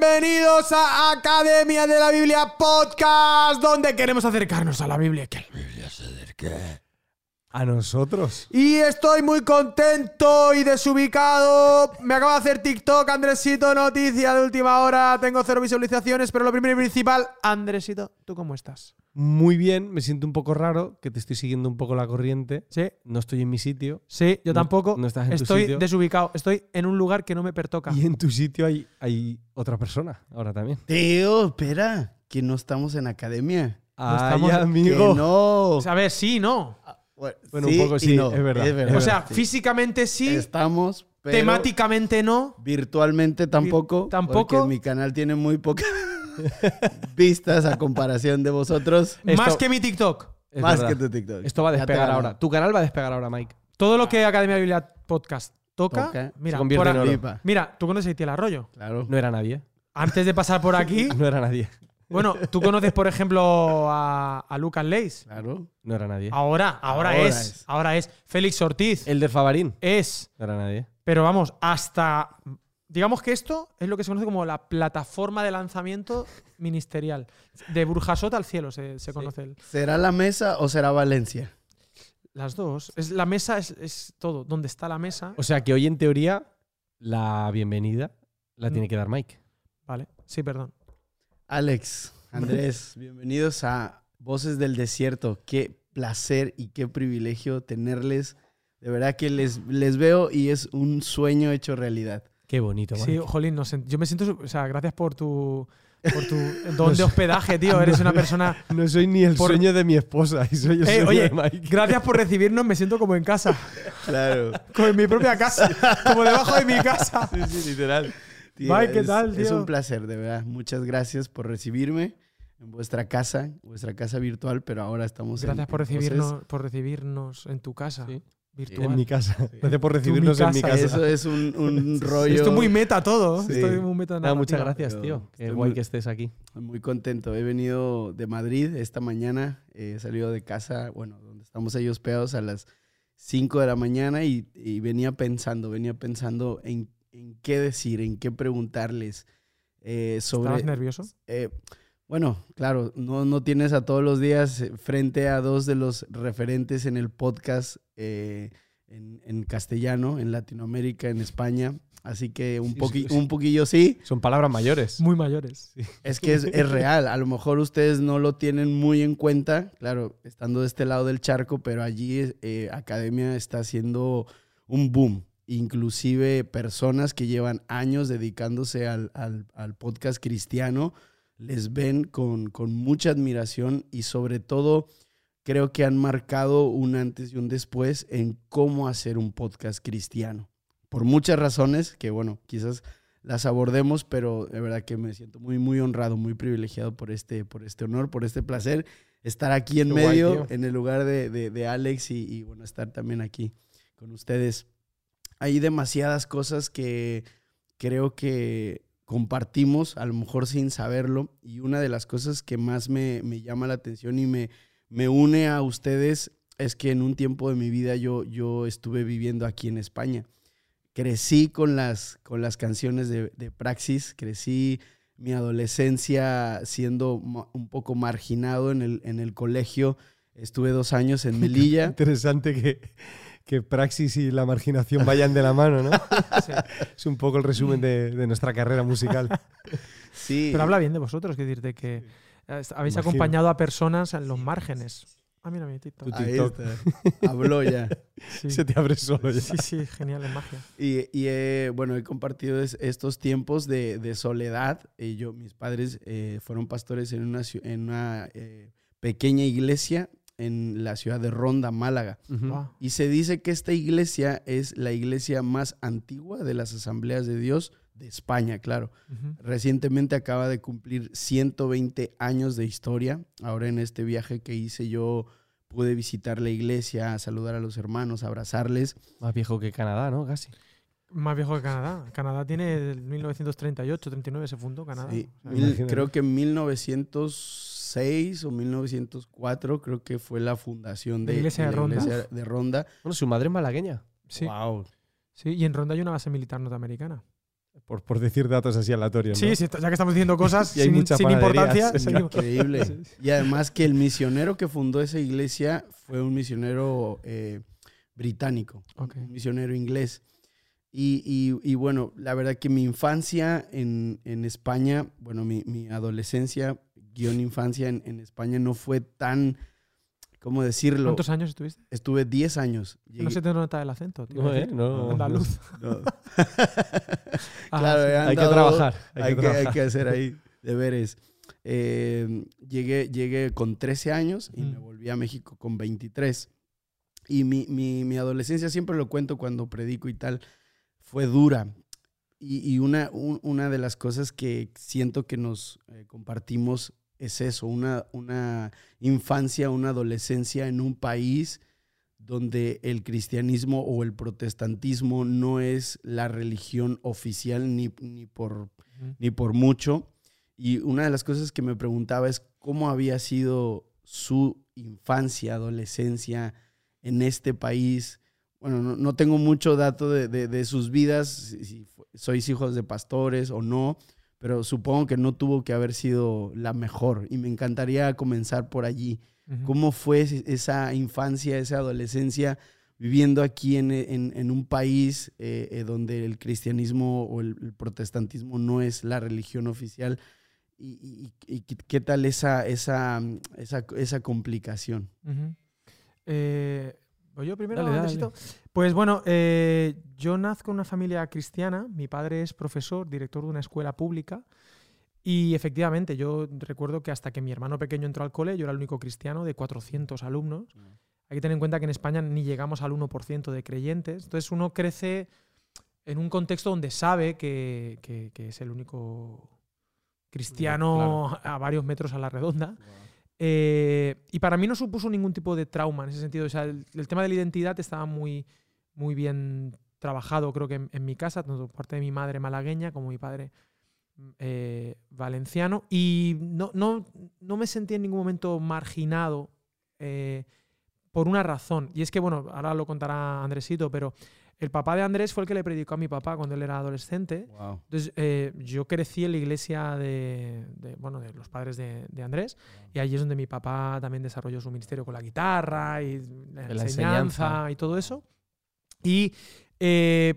Bienvenidos a Academia de la Biblia Podcast, donde queremos acercarnos a la Biblia. Que la Biblia se acerque. A nosotros. Y estoy muy contento y desubicado. Me acaba de hacer TikTok, Andresito, noticia de última hora. Tengo cero visualizaciones, pero lo primero y principal, Andresito, ¿tú cómo estás? Muy bien, me siento un poco raro, que te estoy siguiendo un poco la corriente. Sí, No estoy en mi sitio. sí, yo No- tampoco. no estás en tu estoy sitio. desubicado. Estoy en un lugar que no me pertoca. Y en tu sitio hay, hay otra persona ahora también. Tío, espera, que no estamos en academia. Ay, estamos- amigo. Que no. A ver, sí, no. Bueno, Bueno, un poco sí, no, es verdad. O sea, sí. físicamente sí, estamos, pero temáticamente no. virtualmente tampoco. tampoco. Porque mi canal tiene muy pocas vistas a comparación de vosotros. Esto- Más que mi TikTok. Es más verdad. que tu TikTok. Esto va a despegar ahora. Tu canal va a despegar ahora, Mike. Todo lo que Academia de Biblia Podcast toca. Toca. Mira, Se convierte por en oro. Mira, tú conoces a Itiel Arroyo. Claro. No era nadie. Antes de pasar por aquí, No era nadie. bueno, tú conoces, por ejemplo, a, a Lucas Leis. Claro. No era nadie. Ahora, ahora, Ahora es, es. Ahora es. Félix Ortiz El de Favarín. es. No era nadie. Pero vamos, hasta. Digamos que esto es lo que se conoce como la plataforma de lanzamiento ministerial. De Burjasot al cielo se, se conoce. el- ¿Será la mesa o será Valencia? Las dos. Es, la mesa es, es todo. Donde está la mesa. O sea que hoy, en teoría, la bienvenida la Mm. tiene que dar Mike. Vale. Sí, perdón. Alex, Andrés, bienvenidos a Voces del Desierto. Qué placer y qué privilegio tenerles. De verdad que les, les veo y es un sueño hecho realidad. Qué bonito, Mike. Sí, jolín, no sé, yo me siento. O sea, gracias por tu. Por tu don de hospedaje, tío. Eres una persona. No soy ni el Por- sueño de mi esposa, y soy el Eh, sueño oye, de Mike. gracias por recibirnos. Me siento como en casa. Claro. Como en mi propia casa. Como debajo de mi casa. Sí, sí, literal. Tío, Mike, ¿qué es- tal, Es tío? un placer, de verdad. Muchas gracias por recibirme en vuestra casa, vuestra casa virtual, pero ahora estamos en- Gracias por en Voces. recibirnos, por recibirnos en tu casa Sí. Virtual. En mi casa. Gracias por recibirnos mi en mi casa. Eso es un, un rollo. Esto es muy meta todo. Sí. Esto es muy meta Nada, muchas gracias, tío. Qué estoy guay muy- que estés aquí. Muy contento. He venido de Madrid esta mañana. He salido de casa, bueno, donde estamos ahí hospedados a las 5 de la mañana y, y venía pensando, venía pensando en, en qué decir, en qué preguntarles eh, sobre... ¿Estabas nervioso? Eh, bueno, claro, no, no tienes a todos los días eh, frente a dos de los referentes en el podcast eh, en, en castellano, en Latinoamérica, en España. Así que un, Sí, poqui- un poquillo sí. Son palabras mayores. Muy mayores. Es que es, es real. A lo mejor ustedes no lo tienen muy en cuenta, claro, estando de este lado del charco, pero allí eh, Academia está haciendo un boom. Inclusive personas que llevan años dedicándose al, al- al podcast cristiano les ven con, con mucha admiración y sobre todo creo que han marcado un antes y un después en cómo hacer un podcast cristiano. Por muchas razones que, bueno, quizás las abordemos, pero de verdad que me siento muy, muy honrado, muy privilegiado por este, por este honor, por este placer, estar aquí en Qué medio, en el lugar de, de- de Alex y, y, bueno, estar también aquí con ustedes. Hay demasiadas cosas que creo que compartimos, a lo mejor sin saberlo, y una de las cosas que más me, me llama la atención y me, me une a ustedes es que en un tiempo de mi vida yo, yo estuve viviendo aquí en España crecí con las, con las canciones de, de Praxis, crecí mi adolescencia siendo un poco marginado en el, en el colegio. Estuve dos años en Melilla. Interesante que, que praxis y la marginación vayan de la mano, ¿no? Sí. Es un poco el resumen de, de nuestra carrera musical. Sí, Pero habla bien de vosotros, que decirte que eh, habéis Imagino. acompañado a personas en los márgenes. Ah, mira mi TikTok. Tu ahí TikTok. está. Habló ya. Sí. Se te abre solo ya. sí, sí, genial, es magia. Y, y, eh, bueno, he compartido es- estos tiempos de, de soledad. Y yo, mis padres eh, fueron pastores en una, en una eh, pequeña iglesia en la ciudad de Ronda, Málaga. Y se dice que esta iglesia es la iglesia más antigua de las asambleas de Dios de España, claro. Recientemente acaba de cumplir 120 años de historia. Ahora en este viaje que hice yo pude visitar la iglesia, saludar a los hermanos, abrazarles. Más viejo que Canadá, ¿no? Casi. Más viejo que Canadá. Canadá tiene del 1938, 39 se fundó Canadá. Sí, O sea, mil- creo que en 1906 o 1904 creo que fue la fundación La de, iglesia de la Ronda. iglesia de Ronda. Bueno, su madre es malagueña. Sí, Wow. sí, y en Ronda hay una base militar norteamericana. Por, por decir datos así aleatorios. ¿no? Sí, sí, ya que estamos diciendo cosas Y hay sin, sin importancia. Es. Increíble. Y además que el misionero que fundó esa iglesia fue un misionero eh, británico, Ok. un misionero inglés. Y, y- y bueno, la verdad que mi infancia en, en España, bueno, mi, mi adolescencia, guion infancia en, en España no fue tan, ¿cómo decirlo? ¿Cuántos años estuviste? Estuve 10 años. No Llegué- se te nota el acento, tío. No, ¿eh? No. Andaluz. no. Ah, Claro, sí. he Hay que trabajar. Hay, Hay que que, hay trabajar. que hacer ahí deberes. Eh, llegué, llegué con 13 años y me Ujú. volví a México con 23. Y mi, mi- mi adolescencia, siempre lo cuento cuando predico y tal, fue dura. Y, y una, un- una de las cosas que siento que nos eh, compartimos es eso, una, una infancia, una adolescencia en un país donde el cristianismo o el protestantismo no es la religión oficial ni, ni por ni por mucho. Y una de las cosas que me preguntaba es cómo había sido su infancia, adolescencia en este país. Bueno, no, no tengo mucho dato de, de- de sus vidas, si, sois hijos de pastores o no, pero supongo que no tuvo que haber sido la mejor. Y me encantaría comenzar por allí. ¿Cómo fue esa infancia, esa adolescencia viviendo aquí en, en- en un país eh, eh, donde el cristianismo o el, el protestantismo no es la religión oficial? ¿Y, y- y qué- tal esa, esa, esa, esa complicación? Eh, ¿Voy yo primero, Dale, dale. Pues bueno, eh, yo nazco en una familia cristiana. Mi padre es profesor, director de una escuela pública. Y efectivamente, yo recuerdo que hasta que mi hermano pequeño entró al cole, yo era el único cristiano de 400 alumnos. Hay que tener en cuenta que en España ni llegamos al 1% de creyentes. Entonces uno crece en un contexto donde sabe que, que- que es el único cristiano a varios metros a la redonda. Eh, y para mí no supuso ningún tipo de trauma en ese sentido. O sea, el, el tema de la identidad estaba muy, muy bien trabajado, creo que en, en mi casa, tanto por parte de mi madre malagueña como mi padre eh, valenciano. Y no, no, no me sentí en ningún momento marginado eh, por una razón. Y es que, bueno, ahora lo contará Andresito, pero el papá de Andrés fue el que le predicó a mi papá cuando él era adolescente. Wow. Entonces, eh, yo crecí en la iglesia de, de, bueno, de los padres de, de Andrés y allí es donde mi papá también desarrolló su ministerio con la guitarra y la, la enseñanza, enseñanza. y todo eso. Y eh,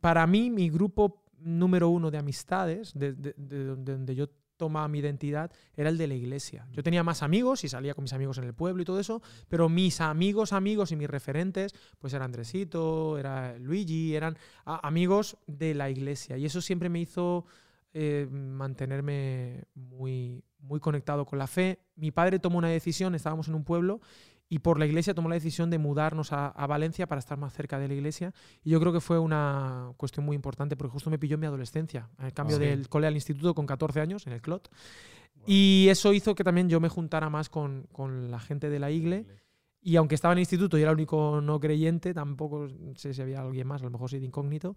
para mí, mi grupo número uno de amistades, de, de- de donde, yo tomaba mi identidad, era el de la iglesia. Yo tenía más amigos y salía con mis amigos en el pueblo y todo eso, pero mis amigos, amigos y mis referentes, pues era Andresito, era Luigi, eran amigos de la iglesia. Y eso siempre me hizo eh, mantenerme muy, muy conectado con la fe. Mi padre tomó una decisión, estábamos en un pueblo, y por la iglesia tomó la decisión de mudarnos a, a Valencia para estar más cerca de la iglesia. Y yo creo que fue una cuestión muy importante porque justo me pilló en mi adolescencia, el cambio Sí. del cole al instituto con 14 años en el CLOT. Y eso hizo que también yo me juntara más con, con la gente de la igle. Y aunque estaba en el instituto y era el único no creyente, tampoco sé si había alguien más, a lo mejor sí de incógnito.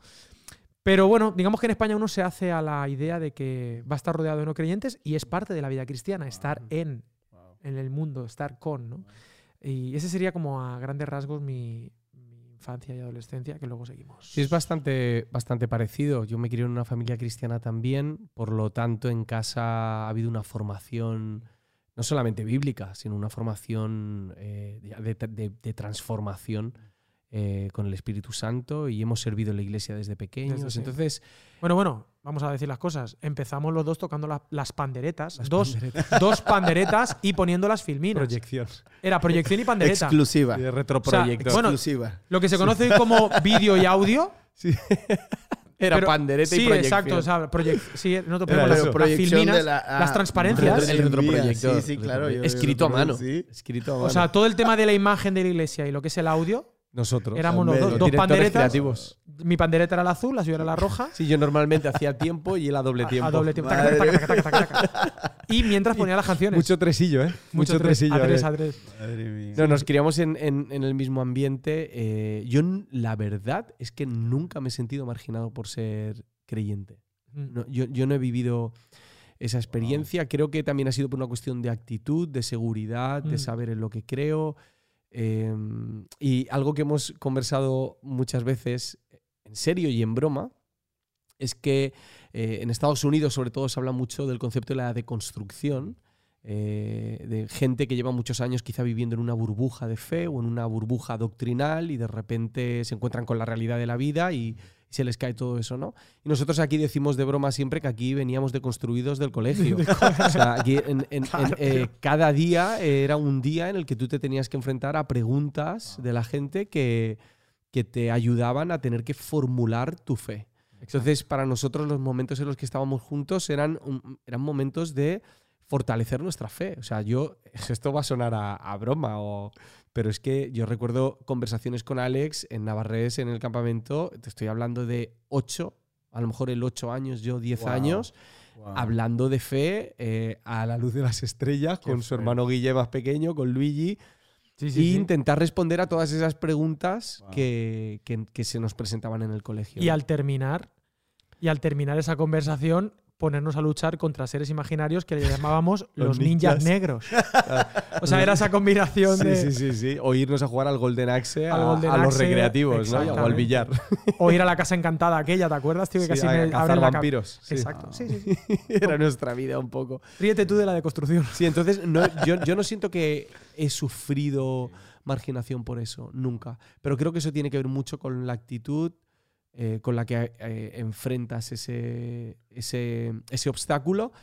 Pero bueno, digamos que en España uno se hace a la idea de que va a estar rodeado de no creyentes y es parte de la vida cristiana, estar en, en el mundo, estar con, ¿no? Y ese sería como a grandes rasgos mi, infancia y adolescencia, que luego seguimos. Sí, es bastante, bastante parecido. Yo me crié en una familia cristiana también, por lo tanto en casa ha habido una formación no solamente bíblica, sino una formación eh, de transformación eh, con el Espíritu Santo y hemos servido en la iglesia desde pequeños. Desde- sí. Entonces, Bueno, bueno, vamos a decir las cosas. Empezamos los dos tocando la- las panderetas, las dos, panderetas, dos panderetas y poniendo las filminas. proyección. Era proyección y pandereta. Exclusiva. De bueno, Exclusiva. Lo que se conoce como vídeo y audio. Era pero- pandereta sí, y proyección. exacto. O sea, sí, ponemos las, filminas, de la- ah, las transparencias. El mía, retroproyector. Sí, sí, claro. yo- Escrito a yo- mano. sí. Escrito a mano. O sea, todo el tema de la imagen de la iglesia y lo que es el audio, Nosotros. éramos los dos, dos panderetas. creativos. Mi pandereta era la azul, la suya era la roja. Sí, yo normalmente hacía tiempo y él a doble tiempo. A doble tiempo. Taca, taca, taca, taca, taca, taca. Y mientras ponía las canciones. Mucho tresillo, ¿eh? Mucho, tres, tresillo. a tres, ¿eh? a tres. Madre mía. No, nos criamos en, en- en el mismo ambiente. eh, yo, la verdad, es que nunca me he sentido marginado por ser creyente. Mm. No, yo, yo no he vivido esa experiencia. Creo que también ha sido por una cuestión de actitud, de seguridad, de Mm. saber en lo que creo. Eh, y algo que hemos conversado muchas veces, en serio y en broma, es que eh, en Estados Unidos sobre todo se habla mucho del concepto de la deconstrucción, eh, de gente que lleva muchos años quizá viviendo en una burbuja de fe o en una burbuja doctrinal y de repente se encuentran con la realidad de la vida y, se les cae todo eso, ¿no? Y nosotros aquí decimos de broma siempre que aquí veníamos deconstruidos del colegio. o sea, aquí eh, cada día era un día en el que tú te tenías que enfrentar a preguntas de la gente que, que te ayudaban a tener que formular tu fe. Entonces, para nosotros los momentos en los que estábamos juntos eran, eran momentos de fortalecer nuestra fe. O sea, yo, esto va a sonar a, broma, o, pero es que yo recuerdo conversaciones con Alex en Navarrés, en el campamento, te estoy hablando de ocho, a lo mejor el ocho años, yo diez años, hablando de fe eh, a la luz de las estrellas, con su hermano Guille más pequeño, con Luigi. y intentar responder a todas esas preguntas que, que, se nos presentaban en el colegio. Y al terminar, y al terminar esa conversación, ponernos a luchar contra seres imaginarios que le llamábamos los, ninjas. negros. o sea, era esa combinación de. Sí, sí, sí. O irnos a jugar al Golden Axe a, los recreativos, ¿no? O al billar. O ir a la casa encantada aquella, ¿te acuerdas, tío? Que casi me cazar vampiros. Exacto. Sí, sí, Era nuestra vida un poco. Ríete tú de la deconstrucción. Sí, entonces yo, yo no siento que he sufrido marginación por eso, nunca. Pero creo que eso tiene que ver mucho con la actitud eh, con la que eh, enfrentas ese, ese, ese, obstáculo.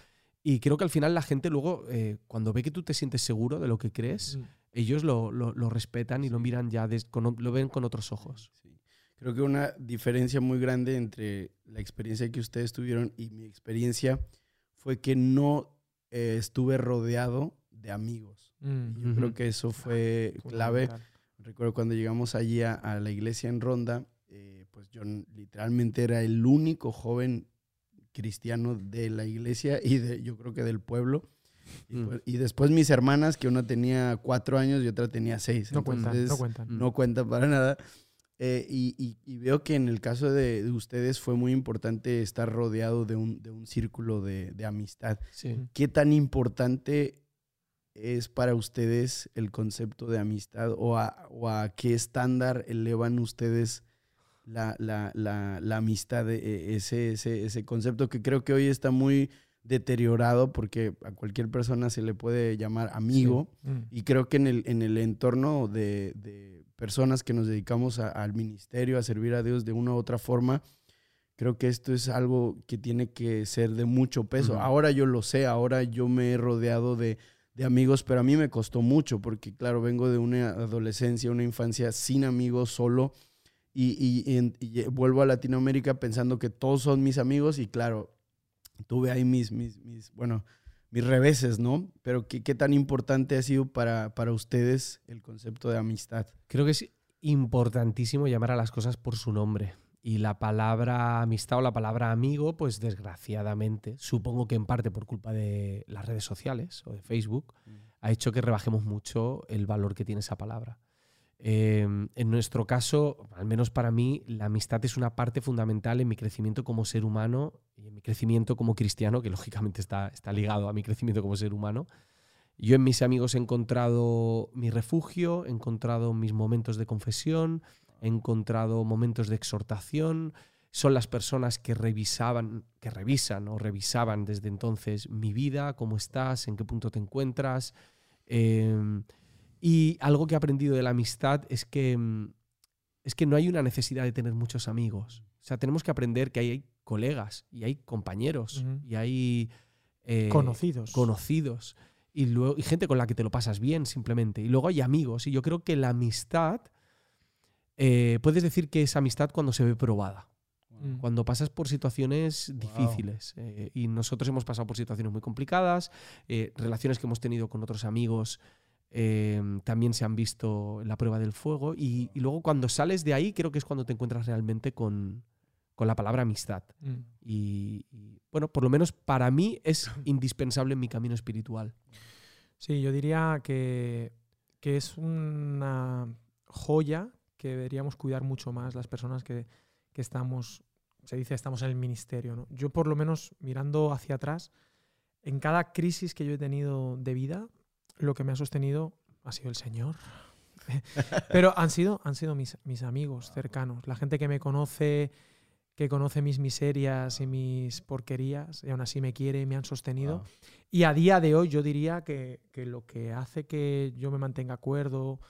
Y creo que al final la gente luego, eh, cuando ve que tú te sientes seguro de lo que crees, ellos lo, lo, respetan y lo miran ya, lo ven con otros ojos. Creo que una diferencia muy grande entre la experiencia que ustedes tuvieron y mi experiencia fue que no estuve rodeado de amigos. Mm, yo creo que eso fue clave. Recuerdo cuando llegamos allí a, a la iglesia en Ronda, pues yo literalmente era el único joven cristiano de la iglesia y de, yo creo que del pueblo. Y, mm. pues, después mis hermanas, que una tenía cuatro años y otra tenía seis. No cuentan, no cuentan. No cuentan para nada. Eh, y, veo que en el caso de, ustedes fue muy importante estar rodeado de un, de un círculo de, de amistad. ¿Qué tan importante es para ustedes el concepto de amistad o a, o a qué estándar elevan ustedes la, la, la, la amistad, e, ese, ese, ese, concepto que creo que hoy está muy deteriorado porque a cualquier persona se le puede llamar amigo mm. y creo que en el, en el entorno de, de personas que nos dedicamos al ministerio, a servir a Dios de una u otra forma, creo que esto es algo que tiene que ser de mucho peso. Ahora yo lo sé, ahora yo me he rodeado de, de amigos, pero a mí me costó mucho porque claro, vengo de una adolescencia, una infancia sin amigos, solo y, vuelvo a Latinoamérica pensando que todos son mis amigos y claro, tuve ahí mis, mis, mis bueno, mis reveses, ¿no? Pero ¿qué, ¿qué, tan importante ha sido para, para ustedes el concepto de amistad? Creo que es importantísimo llamar a las cosas por su nombre. Y la palabra amistad o la palabra amigo, pues desgraciadamente, supongo que en parte por culpa de las redes sociales o de Facebook, mm. ha hecho que rebajemos mucho el valor que tiene esa palabra. Em, en nuestro caso, al menos para mí, la amistad es una parte fundamental en mi crecimiento como ser humano y en mi crecimiento como cristiano, que lógicamente está, está ligado a mi crecimiento como ser humano. Yo en mis amigos he encontrado mi refugio, he encontrado mis momentos de confesión, he encontrado momentos de exhortación. Son las personas que revisaban, que revisan o revisaban desde entonces mi vida, cómo estás, en qué punto te encuentras. Eh, y algo que he aprendido de la amistad es que, mm, es que no hay una necesidad de tener muchos amigos. O sea, tenemos que aprender que hay colegas y hay compañeros y hay eh, conocidos. conocidos y, luego, y gente con la que te lo pasas bien simplemente. Y luego hay amigos. Y yo creo que la amistad, eh, puedes decir que es amistad cuando se ve probada. Mm. Cuando pasas por situaciones difíciles. Eh, y nosotros hemos pasado por situaciones muy complicadas, relaciones que hemos tenido con otros amigos Em, también se han visto en la prueba del fuego. Y, luego cuando sales de ahí, creo que es cuando te encuentras realmente con, la palabra amistad. Mm. Y, bueno, por lo menos para mí es indispensable en mi camino espiritual. Sí, yo diría que, es una joya que deberíamos cuidar mucho más las personas que, estamos, se dice, estamos en el ministerio. Yo por lo menos mirando hacia atrás, en cada crisis que yo he tenido de vida, lo que me ha sostenido ha sido el Señor. Pero han sido, han sido mis, mis, amigos cercanos, la gente que me conoce, que conoce mis miserias y mis porquerías y aún así me quiere y me han sostenido. Wow. Y a día de hoy yo diría que, que lo que hace que yo me mantenga acuerdo,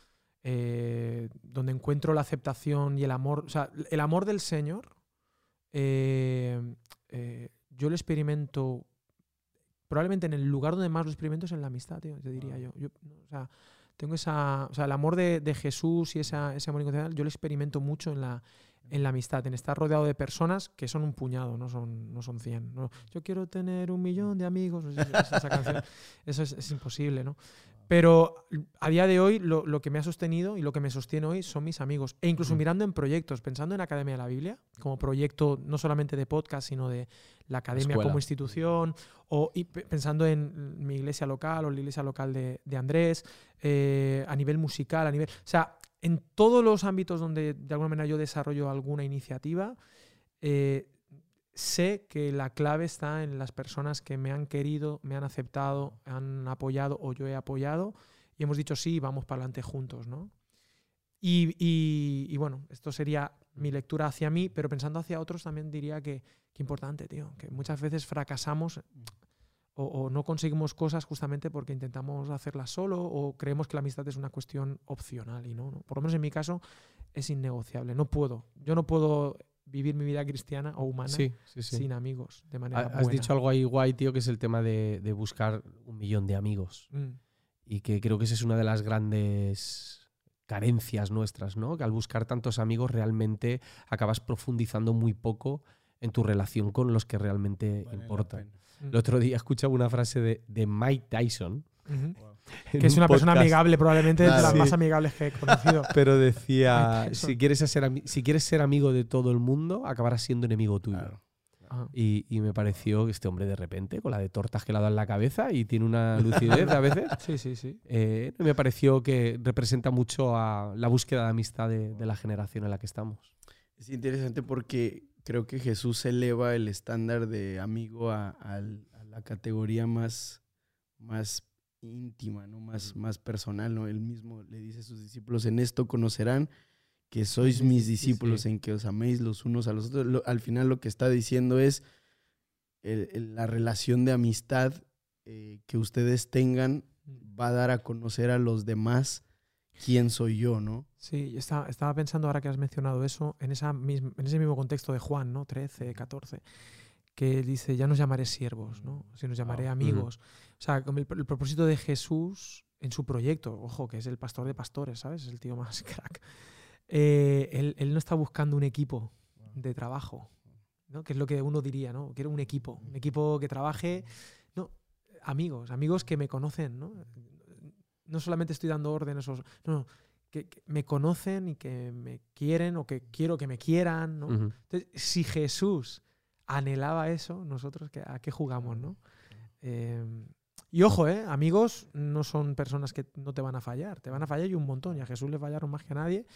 eh, donde encuentro la aceptación y el amor, o sea, el amor del Señor, eh, eh, yo lo experimento, probablemente en el lugar donde más lo experimento es en la amistad, tío, te diría yo. Yo, no, O sea, tengo esa, o sea, el amor de, de Jesús y esa, ese amor incondicional, yo lo experimento mucho en la, en la amistad, en estar rodeado de personas que son un puñado, no son, no son 100. ¿no? Yo quiero tener un millón de amigos, no sé si es esa canción. eso es, es imposible, ¿no? Pero a día de hoy lo, lo que me ha sostenido y lo que me sostiene hoy son mis amigos. E incluso mirando en proyectos, pensando en Academia de la Biblia, como proyecto no solamente de podcast, sino de la academia escuela. como institución, o y pensando en mi iglesia local o la iglesia local de, de Andrés, eh, a nivel musical, a nivel... O sea, en todos los ámbitos donde de alguna manera yo desarrollo alguna iniciativa, eh, sé que la clave está en las personas que me han querido, me han aceptado, han apoyado o yo he apoyado y hemos dicho sí, vamos para adelante juntos, ¿no? Y, y- y bueno, esto sería mi lectura hacia mí, pero pensando hacia otros también diría que, que importante, tío, que muchas veces fracasamos o, o no conseguimos cosas justamente porque intentamos hacerlas solo o creemos que la amistad es una cuestión opcional y no, no. Por lo menos en mi caso es innegociable. No puedo. Yo no puedo vivir mi vida cristiana o humana Sí, sí, sí. sin amigos de manera Ha- Has buena. dicho algo ahí guay, tío, que es el tema de, de buscar un millón de amigos. Mm, Y que creo que esa es una de las grandes carencias nuestras, ¿no? Que al buscar tantos amigos realmente acabas profundizando muy poco en tu relación con los que realmente Vale importan. mm, El otro día escuchaba una frase de, de Mike Tyson. Que es un una persona amigable, probablemente de las Sí. más amigables que he conocido. Pero decía, si quieres, ser, si quieres ser amigo de todo el mundo, acabarás siendo enemigo tuyo. Claro. Y, y me pareció que este hombre de repente, con la de tortas que le ha dado en la cabeza y tiene una lucidez a veces, Sí, sí, sí. eh, me pareció que representa mucho a la búsqueda de amistad de, de la generación en la que estamos. Es interesante porque creo que Jesús eleva el estándar de amigo a, la categoría más, más íntima, ¿no? más, más personal. ¿no? Él mismo le dice a sus discípulos, en esto conocerán que sois mis discípulos, en que os améis los unos a los otros. Lo- al final lo que está diciendo es el- el- la relación de amistad eh, que ustedes tengan va a dar a conocer a los demás quién soy yo, ¿no? Sí, yo estaba, estaba pensando ahora que has mencionado eso, en, esa misma, en ese mismo contexto de Juan, ¿no? 13, 14, que dice, ya nos llamaré siervos, ¿no? Si nos llamaré Wow. amigos. O sea, como el, el propósito de Jesús en su proyecto, ojo, que es el pastor de pastores, ¿sabes? Es el tío más crack. Eh, él, él no está buscando un equipo de trabajo, ¿no? Que es lo que uno diría, ¿no? Quiero un equipo, un equipo que trabaje, no, amigos, amigos que me conocen, ¿no? No solamente estoy dando órdenes, no, no, que, que me conocen y que me quieren o que quiero que me quieran, ¿no? Ujú. Entonces, si Jesús anhelaba eso, nosotros ¿qué- a qué jugamos, ¿no? Eh, y ojo, ¿eh? amigos no son personas que no te van a fallar, te van a fallar y un montón, y a Jesús le fallaron más que a nadie,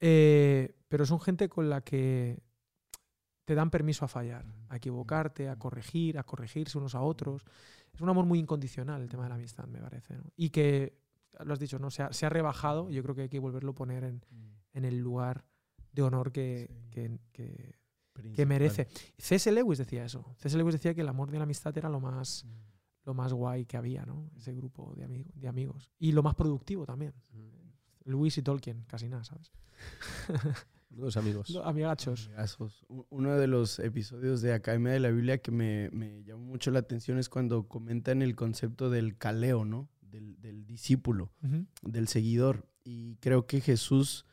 eh, pero son gente con la que te dan permiso a fallar, a equivocarte, a corregir, a corregirse unos a otros. Es un amor muy incondicional el tema de la amistad, me parece. ¿no? Y que, lo has dicho, ¿no? se, ha, se ha rebajado, yo creo que hay que volverlo a poner en, en el lugar de honor que, Sí. que- que- que merece. C.S. Lewis decía eso. C.S. Lewis decía que el amor de la amistad era lo más, lo más guay que había, ¿no? Ese grupo de, amigo- de amigos. Y lo más productivo también. Lewis y Tolkien, casi nada, ¿sabes? Los amigos. Lo- Amigachos. Amigazos. Uno de los episodios de Academia de la Biblia que me, me llamó mucho la atención es cuando comentan el concepto del caleo, ¿no? Del, del discípulo, Ujú. del seguidor. Y creo que Jesús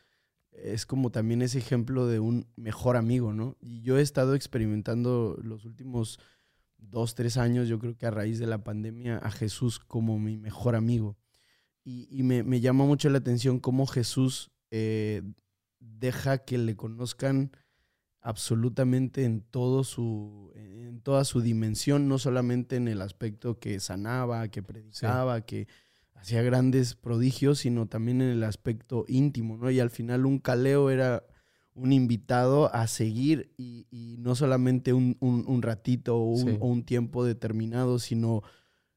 es como también ese ejemplo de un mejor amigo, ¿no? Y yo he estado experimentando los últimos dos, tres años, yo creo que a raíz de la pandemia, a Jesús como mi mejor amigo. Y, y me, me llama mucho la atención cómo Jesús eh, deja que le conozcan absolutamente en todo su en toda su dimensión, no solamente en el aspecto que sanaba, que predicaba, que hacía grandes prodigios, sino también en el aspecto íntimo, ¿no? Y al final un caleo era un invitado a seguir y, y no solamente un, un- un ratito o un, Sí. o un tiempo determinado, sino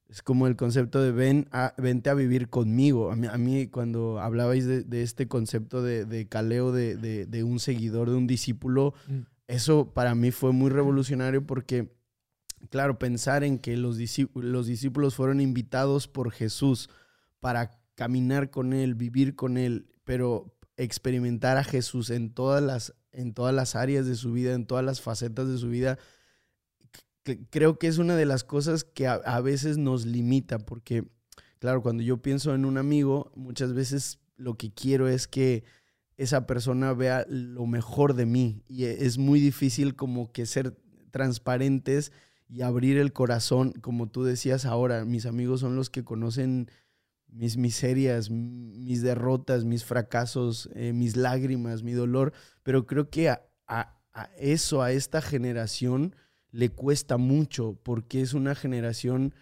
es como el concepto de ven a, vente a vivir conmigo. A mí, a mí cuando hablabais de, de este concepto de, de caleo de, de- de un seguidor, de un discípulo, Mm. eso para mí fue muy revolucionario porque, claro, pensar en que los discípulos, los discípulos fueron invitados por Jesús para caminar con Él, vivir con Él, pero experimentar a Jesús en todas las, en todas las áreas de su vida, en todas las facetas de su vida, creo que es una de las cosas que a, veces nos limita, porque, claro, cuando yo pienso en un amigo, muchas veces lo que quiero es que esa persona vea lo mejor de mí. Y e, es muy difícil como que ser transparentes y abrir el corazón, como tú decías ahora, mis amigos son los que conocen mis miserias, mis derrotas, mis fracasos, eh, mis lágrimas, mi dolor, pero creo que a, eso, a esta generación, le cuesta mucho porque es una generación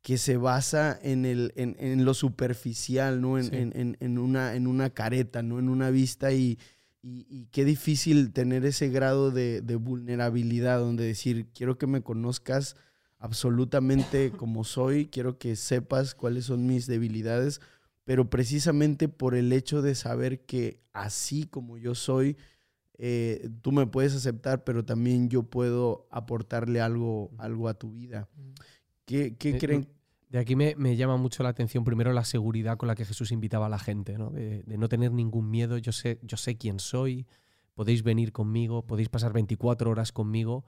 que se basa en, el, en, lo superficial, ¿no? En, una, en una careta, ¿no? En una vista y, y, qué difícil tener ese grado de, de, vulnerabilidad donde decir, quiero que me conozcas absolutamente como soy, quiero que sepas cuáles son mis debilidades, pero precisamente por el hecho de saber que así como yo soy, eh, tú me puedes aceptar, pero también yo puedo aportarle algo, algo a tu vida. ¿Qué, qué eh, creen? De aquí me, me, llama mucho la atención primero la seguridad con la que Jesús invitaba a la gente, ¿no? De, de, no tener ningún miedo, yo sé, yo sé quién soy, podéis venir conmigo, podéis pasar 24 horas conmigo,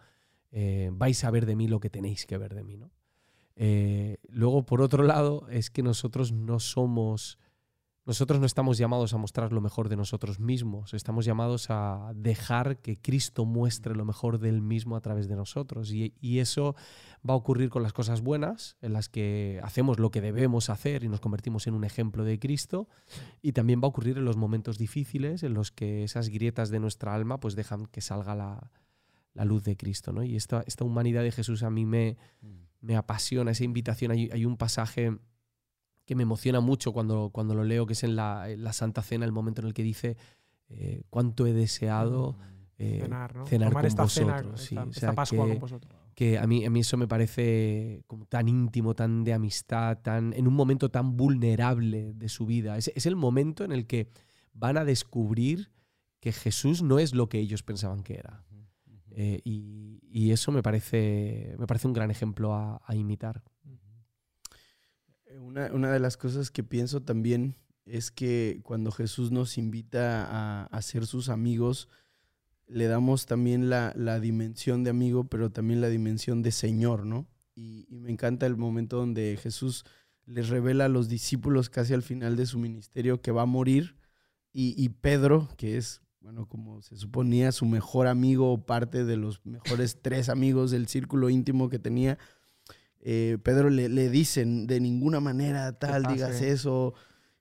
eh, vais a ver de mí lo que tenéis que ver de mí. ¿no? Eh, luego, por otro lado, es que nosotros no somos, nosotros no estamos llamados a mostrar lo mejor de nosotros mismos, estamos llamados a dejar que Cristo muestre lo mejor de Él mismo a través de nosotros. Y, y eso va a ocurrir con las cosas buenas, en las que hacemos lo que debemos hacer y nos convertimos en un ejemplo de Cristo, y también va a ocurrir en los momentos difíciles, en los que esas grietas de nuestra alma pues dejan que salga la, la luz de Cristo. ¿no? Y esta, esta humanidad de Jesús a mí me, mm. me apasiona, esa invitación. Hay, hay, un pasaje que me emociona mucho cuando, cuando lo leo, que es en la, la Santa Cena, el momento en el que dice, eh, cuánto he deseado mm. eh, cenar, con, vosotros. Pascua con vosotros. Que a mí, a mí eso me parece como tan íntimo, tan de amistad, tan, en un momento tan vulnerable de su vida. Es, es el momento en el que van a descubrir que Jesús no es lo que ellos pensaban que era. Eh, y, eso me parece, me parece un gran ejemplo a, imitar. Eh, una, de las cosas que pienso también es que cuando Jesús nos invita a, ser sus amigos, le damos también la, dimensión de amigo, pero también la dimensión de Señor, ¿no? Y, me encanta el momento donde Jesús les revela a los discípulos casi al final de su ministerio que va a morir y Pedro, que es bueno, como se suponía su mejor amigo o parte de los mejores tres amigos del círculo íntimo que tenía, eh, Pedro le, le dicen, de ninguna manera tal, digas eso.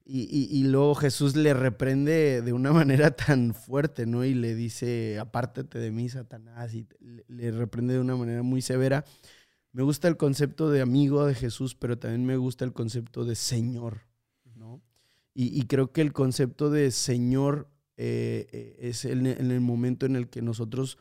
Y, luego Jesús le reprende de una manera tan fuerte, ¿no? Y le dice, apártate de mí, Satanás, y le reprende de una manera muy severa. Me gusta el concepto de amigo de Jesús, pero también me gusta el concepto de Señor, ¿no? Y, y creo que el concepto de Señor eh, eh, es en, el momento en el que nosotros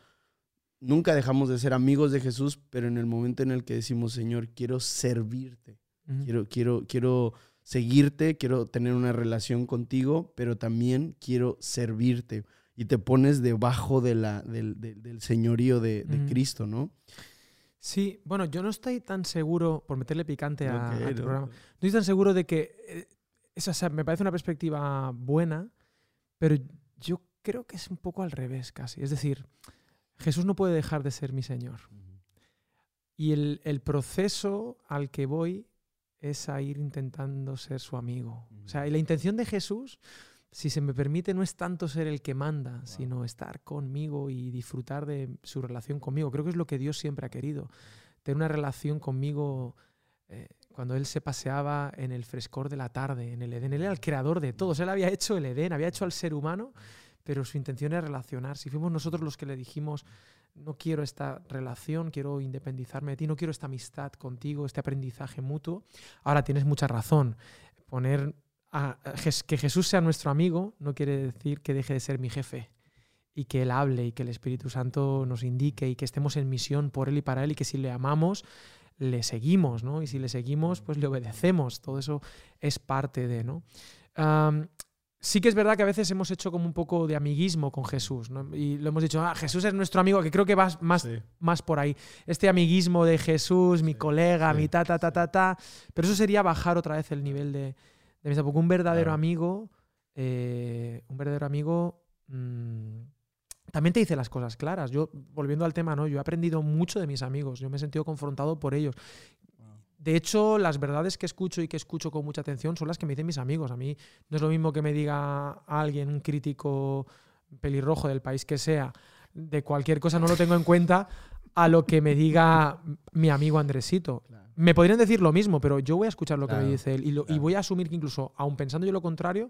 nunca dejamos de ser amigos de Jesús, pero en el momento en el que decimos, Señor, quiero servirte, quiero, quiero, quiero seguirte, quiero tener una relación contigo, pero también quiero servirte. Y te pones debajo de la, del, del, señorío de, Cristo, ¿no? Sí, bueno, yo no estoy tan seguro, por meterle picante a, tu programa, no estoy tan seguro de que, eh, esa, me parece una perspectiva buena, pero yo creo que es un poco al revés casi. Es decir, Jesús no puede dejar de ser mi Señor. Y el, proceso al que voy es a ir intentando ser su amigo. O sea, y la intención de Jesús, si se me permite, no es tanto ser el que manda, sino estar conmigo y disfrutar de su relación conmigo. Creo que es lo que Dios siempre ha querido. Tener una relación conmigo eh, cuando él se paseaba en el frescor de la tarde, en el Edén. Él era el creador de todos. Él había hecho el Edén, había hecho al ser humano, pero su intención era relacionar. Si fuimos nosotros los que le dijimos, no quiero esta relación, quiero independizarme de ti, no quiero esta amistad contigo, este aprendizaje mutuo. Ahora tienes mucha razón. Poner que Jesús sea nuestro amigo no quiere decir que deje de ser mi jefe y que Él hable y que el Espíritu Santo nos indique y que estemos en misión por Él y para Él y que si le amamos le seguimos, ¿no? Y si le seguimos, pues le obedecemos. Todo eso es parte de, ¿no? sí que es verdad que a veces hemos hecho como un poco de amiguismo con Jesús, ¿no? Y lo hemos dicho, ah, Jesús es nuestro amigo, que creo que va más, Sí. más por ahí. Este amiguismo de Jesús, mi colega, sí. mi ta, ta, ta, ta, ta. Pero eso sería bajar otra vez el nivel de, de amistad. Porque un verdadero Claro. amigo, eh, un verdadero amigo mm, también te dice las cosas claras. Yo, volviendo al tema, ¿no? Yo he aprendido mucho de mis amigos. Yo me he sentido confrontado por ellos. De hecho, las verdades que escucho y que escucho con mucha atención son las que me dicen mis amigos. A mí no es lo mismo que me diga alguien, un crítico pelirrojo del país que sea, de cualquier cosa no lo tengo en cuenta, a lo que me diga mi amigo Andresito. Claro. Me podrían decir lo mismo, pero yo voy a escuchar lo que me dice él y, lo- y voy a asumir que incluso, aun pensando yo lo contrario,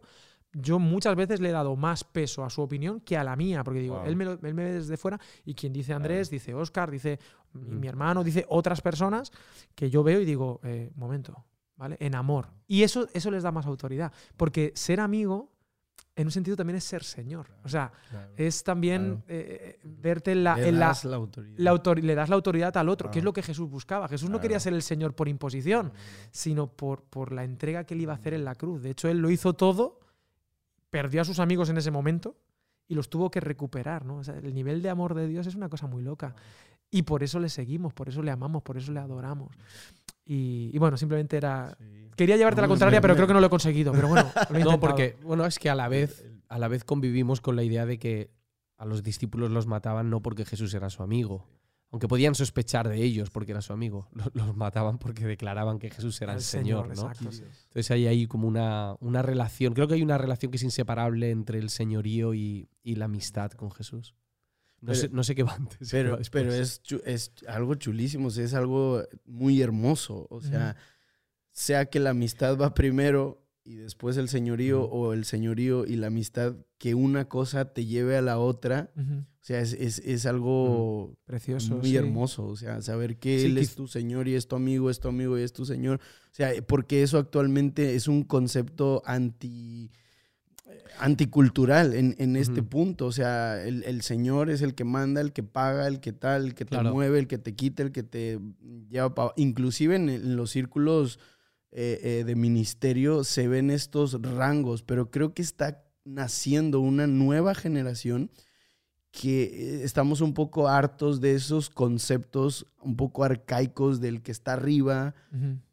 yo muchas veces le he dado más peso a su opinión que a la mía, porque digo, Wow. él, me lo- él me ve desde fuera y quien dice Andrés, Claro. dice Oscar, dice mi, mi hermano, dice otras personas que yo veo y digo, eh, momento, ¿vale? En amor. Y eso, eso les da más autoridad, porque ser amigo, en un sentido también es ser señor. O sea, es también Claro. eh, verte en la, Le en das la autoridad. la autor- le das la autoridad al otro, que es lo que Jesús buscaba. Jesús no quería ser el Señor por imposición, sino por, por la entrega que él iba a hacer en la cruz. De hecho, él lo hizo todo, perdió a sus amigos en ese momento y los tuvo que recuperar. ¿no? O sea, el nivel de amor de Dios es una cosa muy loca. Y por eso le seguimos, por eso le amamos, por eso le adoramos. Y, y bueno, simplemente era... Sí. Quería llevarte la contraria, pero creo que no lo he conseguido. Pero bueno, lo he No, porque, bueno, es que a la vez, a la vez convivimos con la idea de que a los discípulos los mataban no porque Jesús era su amigo. Aunque podían sospechar de ellos porque era su amigo. Lo- Los mataban porque declaraban que Jesús era el, Señor, ¿no? exacto, sí. Entonces hay ahí como una, una relación. Creo que hay una relación que es inseparable entre el señorío y, y la amistad con Jesús. No, Pero- sé, no sé qué va antes. Pero, va pero es, es algo chulísimo, o sea, es algo muy hermoso. O sea, sea que la amistad va primero y después el señorío o el señorío y la amistad, que una cosa te lleve a la otra. O sea, es, es, es algo Precioso. muy sí. hermoso. O sea, saber que Sí, él es tu señor y es tu amigo, es tu amigo y es tu señor. O sea, porque eso actualmente es un concepto anti anticultural en, en este punto. O sea, el, el Señor es el que manda, el que paga, el que tal, el que te Claro. mueve, el que te quita, el que te lleva para... Inclusive en, en los círculos eh, eh, de ministerio se ven estos rangos, pero creo que está naciendo una nueva generación que eh, estamos un poco hartos de esos conceptos un poco arcaicos del que está arriba,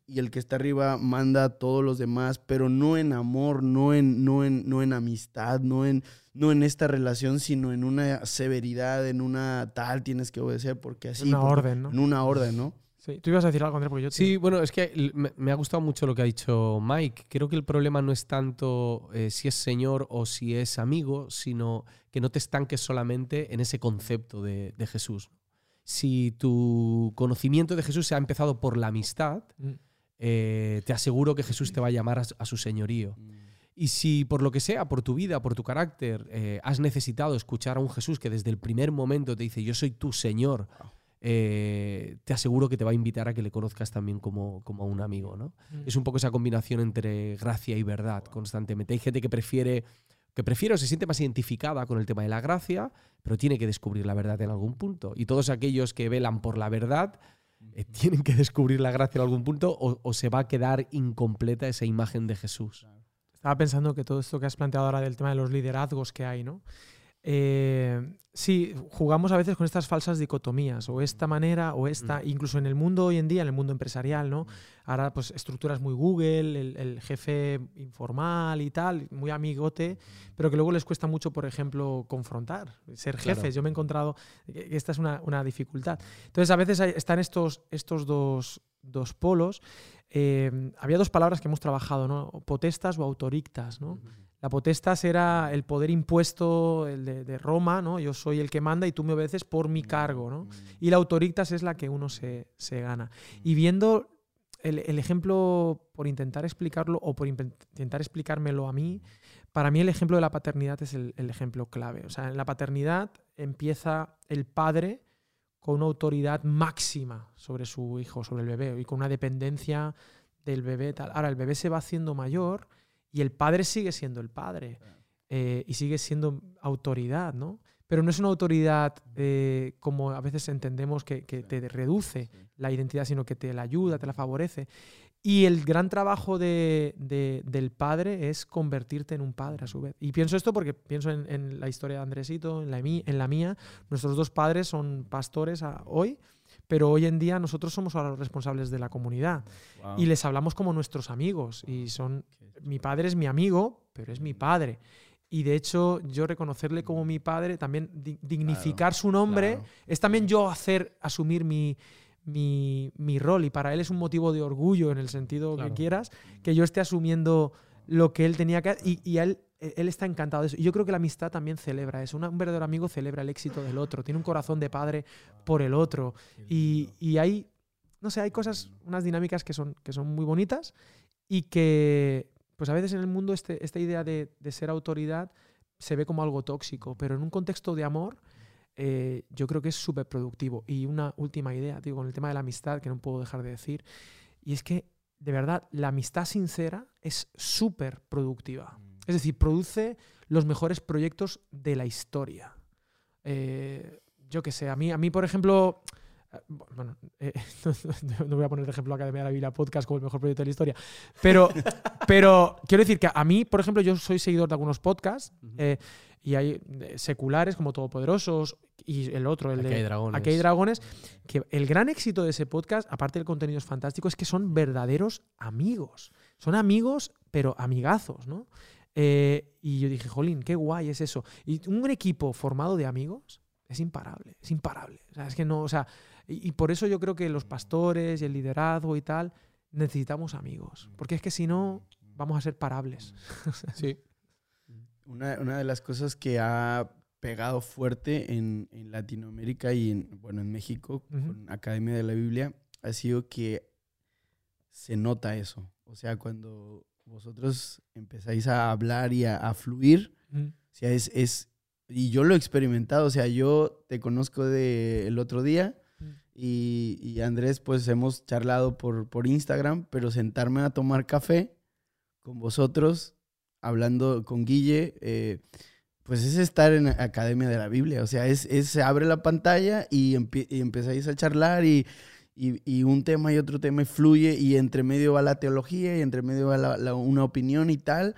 y el que está arriba manda a todos los demás, pero no en amor, no en, no en, no en amistad, no en, no en esta relación, sino en una severidad, en una tal, tienes que obedecer porque así. Una porque- orden, ¿no? En una orden, ¿no? Sí. Tú ibas a decir algo, Andrés, porque yo... Sí, bueno, es que me, me ha gustado mucho lo que ha dicho Mike. Creo que el problema no es tanto eh, si es señor o si es amigo, sino que no te estanques solamente en ese concepto de, de Jesús. Si tu conocimiento de Jesús se ha empezado por la amistad, Mm. eh, te aseguro que Jesús te va a llamar a, su- a su señorío. Y si por lo que sea, por tu vida, por tu carácter, eh, has necesitado escuchar a un Jesús que desde el primer momento te dice, yo soy tu Señor, Wow. Eh, te aseguro que te va a invitar a que le conozcas también como, como a un amigo. ¿no? Mm. Es un poco esa combinación entre gracia y verdad constantemente. Hay gente que prefiere, que prefiere o se siente más identificada con el tema de la gracia, pero tiene que descubrir la verdad en algún punto. Y todos aquellos que velan por la verdad eh, tienen que descubrir la gracia en algún punto o, o se va a quedar incompleta esa imagen de Jesús. Estaba pensando que todo esto que has planteado ahora del tema de los liderazgos que hay, ¿no? Eh, sí, jugamos a veces con estas falsas dicotomías, o esta manera o esta, Mm. incluso en el mundo hoy en día, en el mundo empresarial, ¿no? Ahora, pues estructuras muy Google, el, el jefe informal y tal, muy amigote, pero que luego les cuesta mucho, por ejemplo, confrontar, ser Claro. jefes. Yo me he encontrado que que esta es una, una dificultad. Entonces, a veces hay- están estos, estos dos, dos polos. Eh, había dos palabras que hemos trabajado, ¿no? Potestas o autorictas, ¿no? La potestas era el poder impuesto el de, de Roma, ¿no? Yo soy el que manda y tú me obedeces por mi cargo, ¿no? Y la autorictas es la que uno se, se gana. Y viendo el, el ejemplo, por intentar explicarlo o por intentar explicármelo a mí, para mí el ejemplo de la paternidad es el, el ejemplo clave. O sea, en la paternidad empieza el padre con una autoridad máxima sobre su hijo, sobre el bebé, y con una dependencia del bebé. Tal. Ahora, el bebé se va haciendo mayor y el padre sigue siendo el padre eh, y sigue siendo autoridad, ¿no? Pero no es una autoridad eh, como a veces entendemos que, que te reduce la identidad, sino que te la ayuda, te la favorece. Y el gran trabajo de- de- del padre es convertirte en un padre a su vez. Y pienso esto porque pienso en, en la historia de Andresito, en la, en la mía. Nuestros dos padres son pastores a- hoy, pero hoy en día nosotros somos ahora los responsables de la comunidad. Y les hablamos como nuestros amigos. Y son. Mi padre es mi amigo, pero es mi padre. Y de hecho, yo reconocerle como mi padre, también di- dignificar su nombre, claro. es también yo hacer, asumir mi, mi, mi rol. Y para él es un motivo de orgullo, en el sentido Claro. que quieras, que yo esté asumiendo lo que él tenía que y, y a él, él está encantado de eso. Y yo creo que la amistad también celebra eso. Un verdadero amigo celebra el éxito del otro, tiene un corazón de padre por el otro. Y, y hay, no sé, hay cosas, unas dinámicas que son, que son muy bonitas y que, pues a veces en el mundo este, esta idea de, de ser autoridad se ve como algo tóxico, pero en un contexto de amor eh, yo creo que es súper productivo. Y una última idea, digo, con el tema de la amistad, que no puedo dejar de decir, y es que, de verdad, la amistad sincera es súper productiva. Es decir, produce los mejores proyectos de la historia. Eh, yo qué sé, a mí, a mí por ejemplo, eh, bueno, eh, no voy a poner de ejemplo Academia de la Biblia Podcast como el mejor proyecto de la historia, pero, pero quiero decir que a mí, por ejemplo, yo soy seguidor de algunos podcasts eh, y hay seculares como Todopoderosos y el otro, el Aquí de hay dragones. Aquí hay dragones, que el gran éxito de ese podcast, aparte del contenido es fantástico, es que son verdaderos amigos. Son amigos, pero amigazos, ¿no? Eh, y yo dije, jolín, qué guay es eso. Y un equipo formado de amigos es imparable, es imparable. O sea, es que no, o sea, y, y por eso yo creo que los pastores y el liderazgo y tal necesitamos amigos, porque es que si no vamos a ser parables. Sí. Una, una de las cosas que ha pegado fuerte en, en Latinoamérica y en, bueno, en México Ujú. con Academia de la Biblia ha sido que se nota eso. O sea, cuando vosotros empezáis a hablar y a, a fluir, Mm. o sea, es, es, y yo lo he experimentado, o sea, yo te conozco de el otro día Mm. y, y Andrés, pues hemos charlado por, por Instagram, pero sentarme a tomar café con vosotros, hablando con Guille, eh, pues es estar en Academia de la Biblia, o sea, es, es se abre la pantalla y, empie- y empezáis a charlar y, y, y un tema y otro tema fluye y entre medio va la teología y entre medio va la- la- una opinión y tal,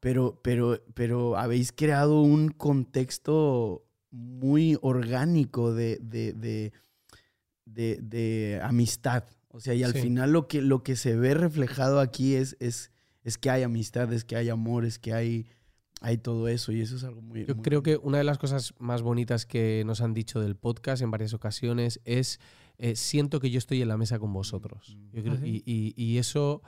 pero, pero, pero habéis creado un contexto muy orgánico de, de, de, de- de amistad. O sea, y al Sí. final lo que, lo que se ve reflejado aquí es, es, es que hay amistad, es que hay amor, es que hay, hay todo eso. Y eso es algo muy... Yo muy- creo que una de las cosas más bonitas que nos han dicho del podcast en varias ocasiones es eh, siento que yo estoy en la mesa con vosotros. Yo creo- Ah, y, y- y eso,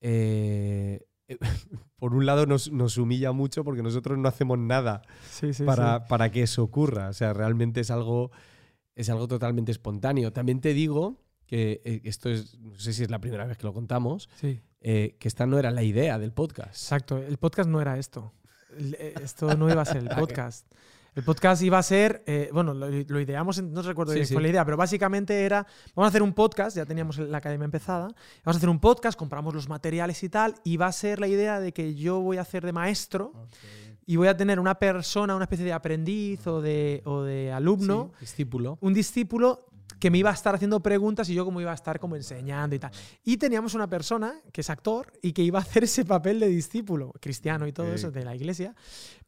eh, por un lado, nos, nos humilla mucho porque nosotros no hacemos nada Sí, sí, para, para que eso ocurra. O sea, realmente es algo, es algo totalmente espontáneo. También te digo que eh, esto es, no sé si es la primera vez que lo contamos, eh, que esta no era la idea del podcast. Exacto, el podcast no era esto. Esto no iba a ser el podcast. El podcast iba a ser, eh, bueno, lo, lo ideamos, no recuerdo Sí, bien sí. fue la idea, pero básicamente era, vamos a hacer un podcast, ya teníamos la academia empezada, vamos a hacer un podcast, compramos los materiales y tal, y va a ser la idea de que yo voy a hacer de maestro y voy a tener una persona, una especie de aprendiz o de, o de alumno, Sí, discípulo. un discípulo que me iba a estar haciendo preguntas y yo como iba a estar como enseñando y tal. Y teníamos una persona que es actor y que iba a hacer ese papel de discípulo, cristiano y todo eso de la iglesia.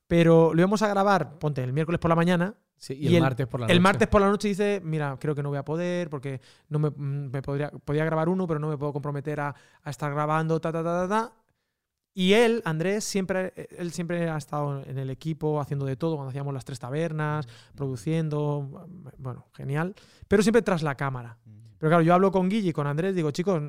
Pero lo íbamos a grabar, ponte, el miércoles por la mañana. Sí, y, Y el, el- martes por la el noche. martes por la noche dice, mira, creo que no voy a poder porque no me, mm, me podría, podía grabar uno, pero no me puedo comprometer a, a estar grabando, ta, ta, ta, ta, ta. Y él, Andrés, siempre, él siempre ha estado en el equipo haciendo de todo, cuando hacíamos las tres tabernas, produciendo, bueno, genial, pero siempre tras la cámara. Pero claro, yo hablo con Guille y con Andrés, digo, chicos,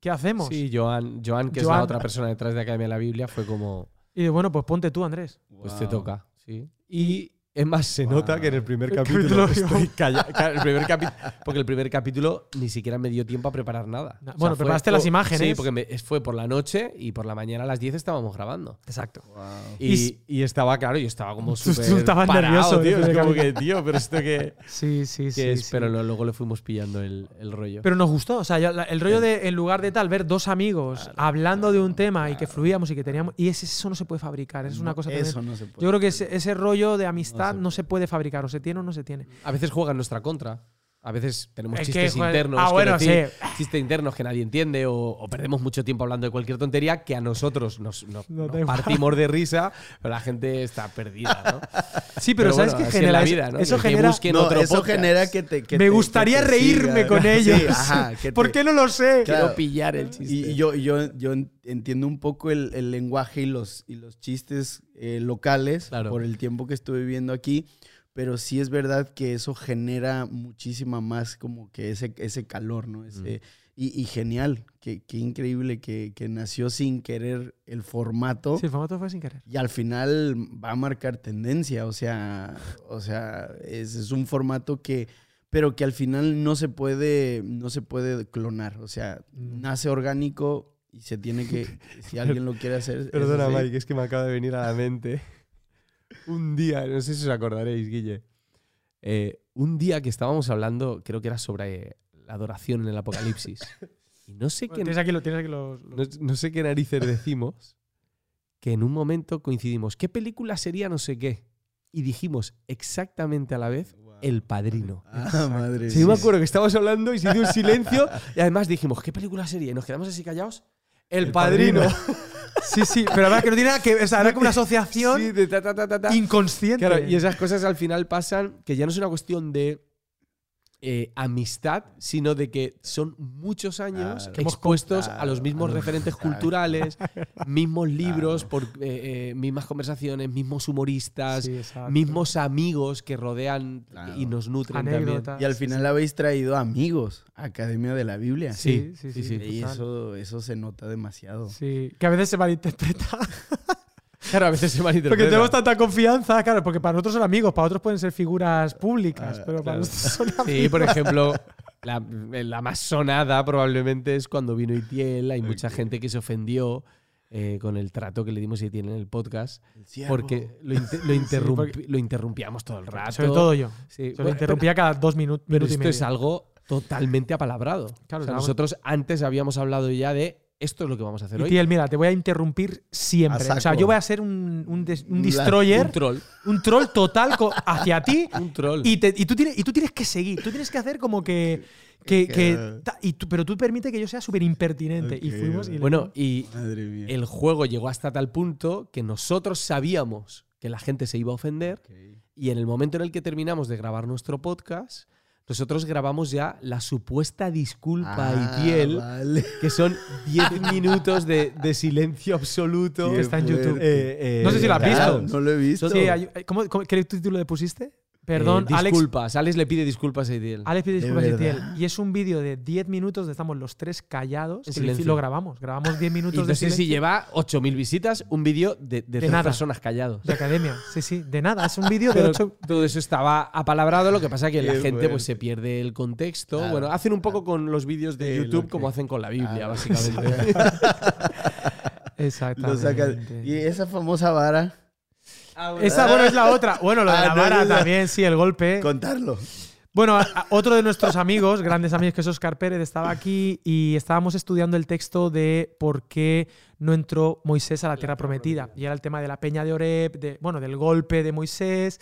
¿qué hacemos? Sí, Joan, Joan, que es Joan. la otra persona detrás de Academia de la Biblia, fue como, Y bueno, pues ponte tú, Andrés. pues te toca. Sí. Y es más, se Wow. nota que en el primer El capítulo capítulo- estoy calla- claro, el primer capi- porque el primer capítulo ni siquiera me dio tiempo a preparar nada. Na- O sea, bueno, preparaste las imágenes. Sí, porque me- fue por la noche y por la mañana a las 10 estábamos grabando. Exacto. Wow. Y, Y- estaba, claro, yo estaba como tú súper estabas parado, nervioso tío. Es como que, tío, pero esto que, Sí, sí, que sí. es... sí. Pero luego le fuimos pillando el, el rollo. Pero nos gustó, o sea, el rollo de, en lugar de tal, ver dos amigos hablando de un tema y que fluíamos y que teníamos. Y eso no se puede fabricar, es una cosa también- Eso no se puede. Yo creo que ese, ese rollo de amistad no se puede fabricar, o se tiene o no se tiene. a veces juega en nuestra contra. A veces tenemos Es que, chistes joder, internos. ah, que bueno, decir, sí. Chistes internos que nadie entiende o, o perdemos mucho tiempo hablando de cualquier tontería que a nosotros nos, nos- No nos partimos de risa, pero la gente está perdida, ¿no? Sí, pero, ¿sabes bueno, es genera la vida, ¿no? Eso Que genera. No, otro eso genera que te. que me te- gustaría que te reírme siga. con Sí, ellos. ajá, que ¿Por te- qué no lo sé? Claro. Quiero pillar el chiste. Y yo, yo, yo en- entiendo un poco el, el lenguaje y los, y los chistes eh, locales Claro. por el tiempo que estuve viviendo aquí, pero sí es verdad que eso genera muchísima más como que ese, ese calor, ¿no? Ese, y, y genial, qué, qué increíble que, que nació sin querer el formato. Sí, el formato fue sin querer. Y al final va a marcar tendencia, o sea, o sea, es, es un formato que, pero que al final no se puede, no se puede clonar, o sea, Mm. nace orgánico y se tiene que, si alguien lo quiere hacer. Perdona. Mike, es que me acaba de venir a la mente. Un día, no sé si os acordaréis, Guille. eh, un día que estábamos hablando, creo que era sobre eh, la adoración en el Apocalipsis. Y no sé Bueno, qué, tienes aquí, lo- tienes aquí los. los- no, no sé qué narices decimos, que en un momento coincidimos. ¿Qué película sería no sé qué? Y dijimos exactamente a la vez El Padrino. Ah, madre Sí, yo me acuerdo que estábamos hablando y se dio un silencio y además dijimos, ¿qué película sería? Y nos quedamos así callados. El, El Padrino. Padrino. Sí, sí, pero la verdad que no tiene nada que ver. O sea, era como una asociación Sí, de ta, ta, ta, ta, ta. inconsciente. Claro, y esas cosas al final pasan que ya no es una cuestión de eh, amistad, sino de que son muchos años Claro. Expuestos a los mismos referentes culturales, mismos libros, por, eh, eh, mismas conversaciones, mismos humoristas, Sí, mismos amigos que rodean Claro. y nos nutren también. Anécdotas. Y al final habéis traído amigos a Academia de la Biblia. Sí, Sí, sí, sí. sí, sí. Y eso, eso se nota demasiado. Sí, que a veces se malinterpreta. Claro, a veces se malinterpreta. Porque tenemos tanta confianza, claro, porque para nosotros son amigos, para otros pueden ser figuras públicas, Ah, pero para claro. nosotros son amigos. Sí, por ejemplo, la, la más sonada probablemente es cuando vino Itiel. Hay mucha gente que se ofendió eh, con el trato que le dimos a Itiel en el podcast. El. Porque lo, inter- lo, interrumpi- porque- lo interrumpíamos todo el rato. Sobre todo yo. Sí, lo interrumpía cada dos minut- Pero minutos y esto medio. es algo totalmente apalabrado. Claro, O sea, nosotros antes habíamos hablado ya de esto es lo que vamos a hacer Y hoy. Tiel, mira, te voy a interrumpir siempre. A O sea, yo voy a ser un, un des- un Un destroyer, Un troll. un troll total hacia ti. Un troll. Y, te- y tú tienes, y tú tienes que seguir, tú tienes que hacer como que. que, que- Claro. ta- y tú- pero tú permite que yo sea súper impertinente. Y fuimos y bueno, y Madre mía. el juego llegó hasta tal punto que nosotros sabíamos que la gente se iba a ofender y en el momento en el que terminamos de grabar nuestro podcast, nosotros grabamos ya la supuesta disculpa Ah, a Itiel, vale. que son 10 minutos de, de silencio absoluto. Que está en. YouTube. Eh, eh, No sé si la has Claro, visto. No lo he visto. Sí, hay- ¿cómo, cómo- qué título le pusiste? Perdón, Eh, Alex. disculpas. Alex le pide disculpas a Itiel. Alex pide ¿De disculpas a? Itiel. Y es un vídeo de 10 minutos donde estamos los tres callados. En que lo hici- silencio. lo grabamos. Grabamos 10 y minutos no de sé si silencio. lleva 8.000 visitas un vídeo de, de, De tres nada. personas callados. De academia. Sí, sí. De nada. Es un vídeo de Pero 8. todo eso estaba apalabrado, lo que pasa que la Qué gente pues se pierde el contexto. Claro, bueno, hacen un poco con los vídeos de YouTube que- como hacen con la Biblia, Claro. básicamente. Exactamente. Y esa famosa vara, Esa, bueno, es la otra. Bueno, lo de Ah, la no, vara no, no. también, sí, el golpe. contarlo. Bueno, a- a- otro de nuestros amigos, grandes amigos, que es Oscar Pérez, estaba aquí y estábamos estudiando el texto de por qué no entró Moisés a la tierra prometida. Y era el tema de la peña de Oreb, de, bueno, del golpe de Moisés.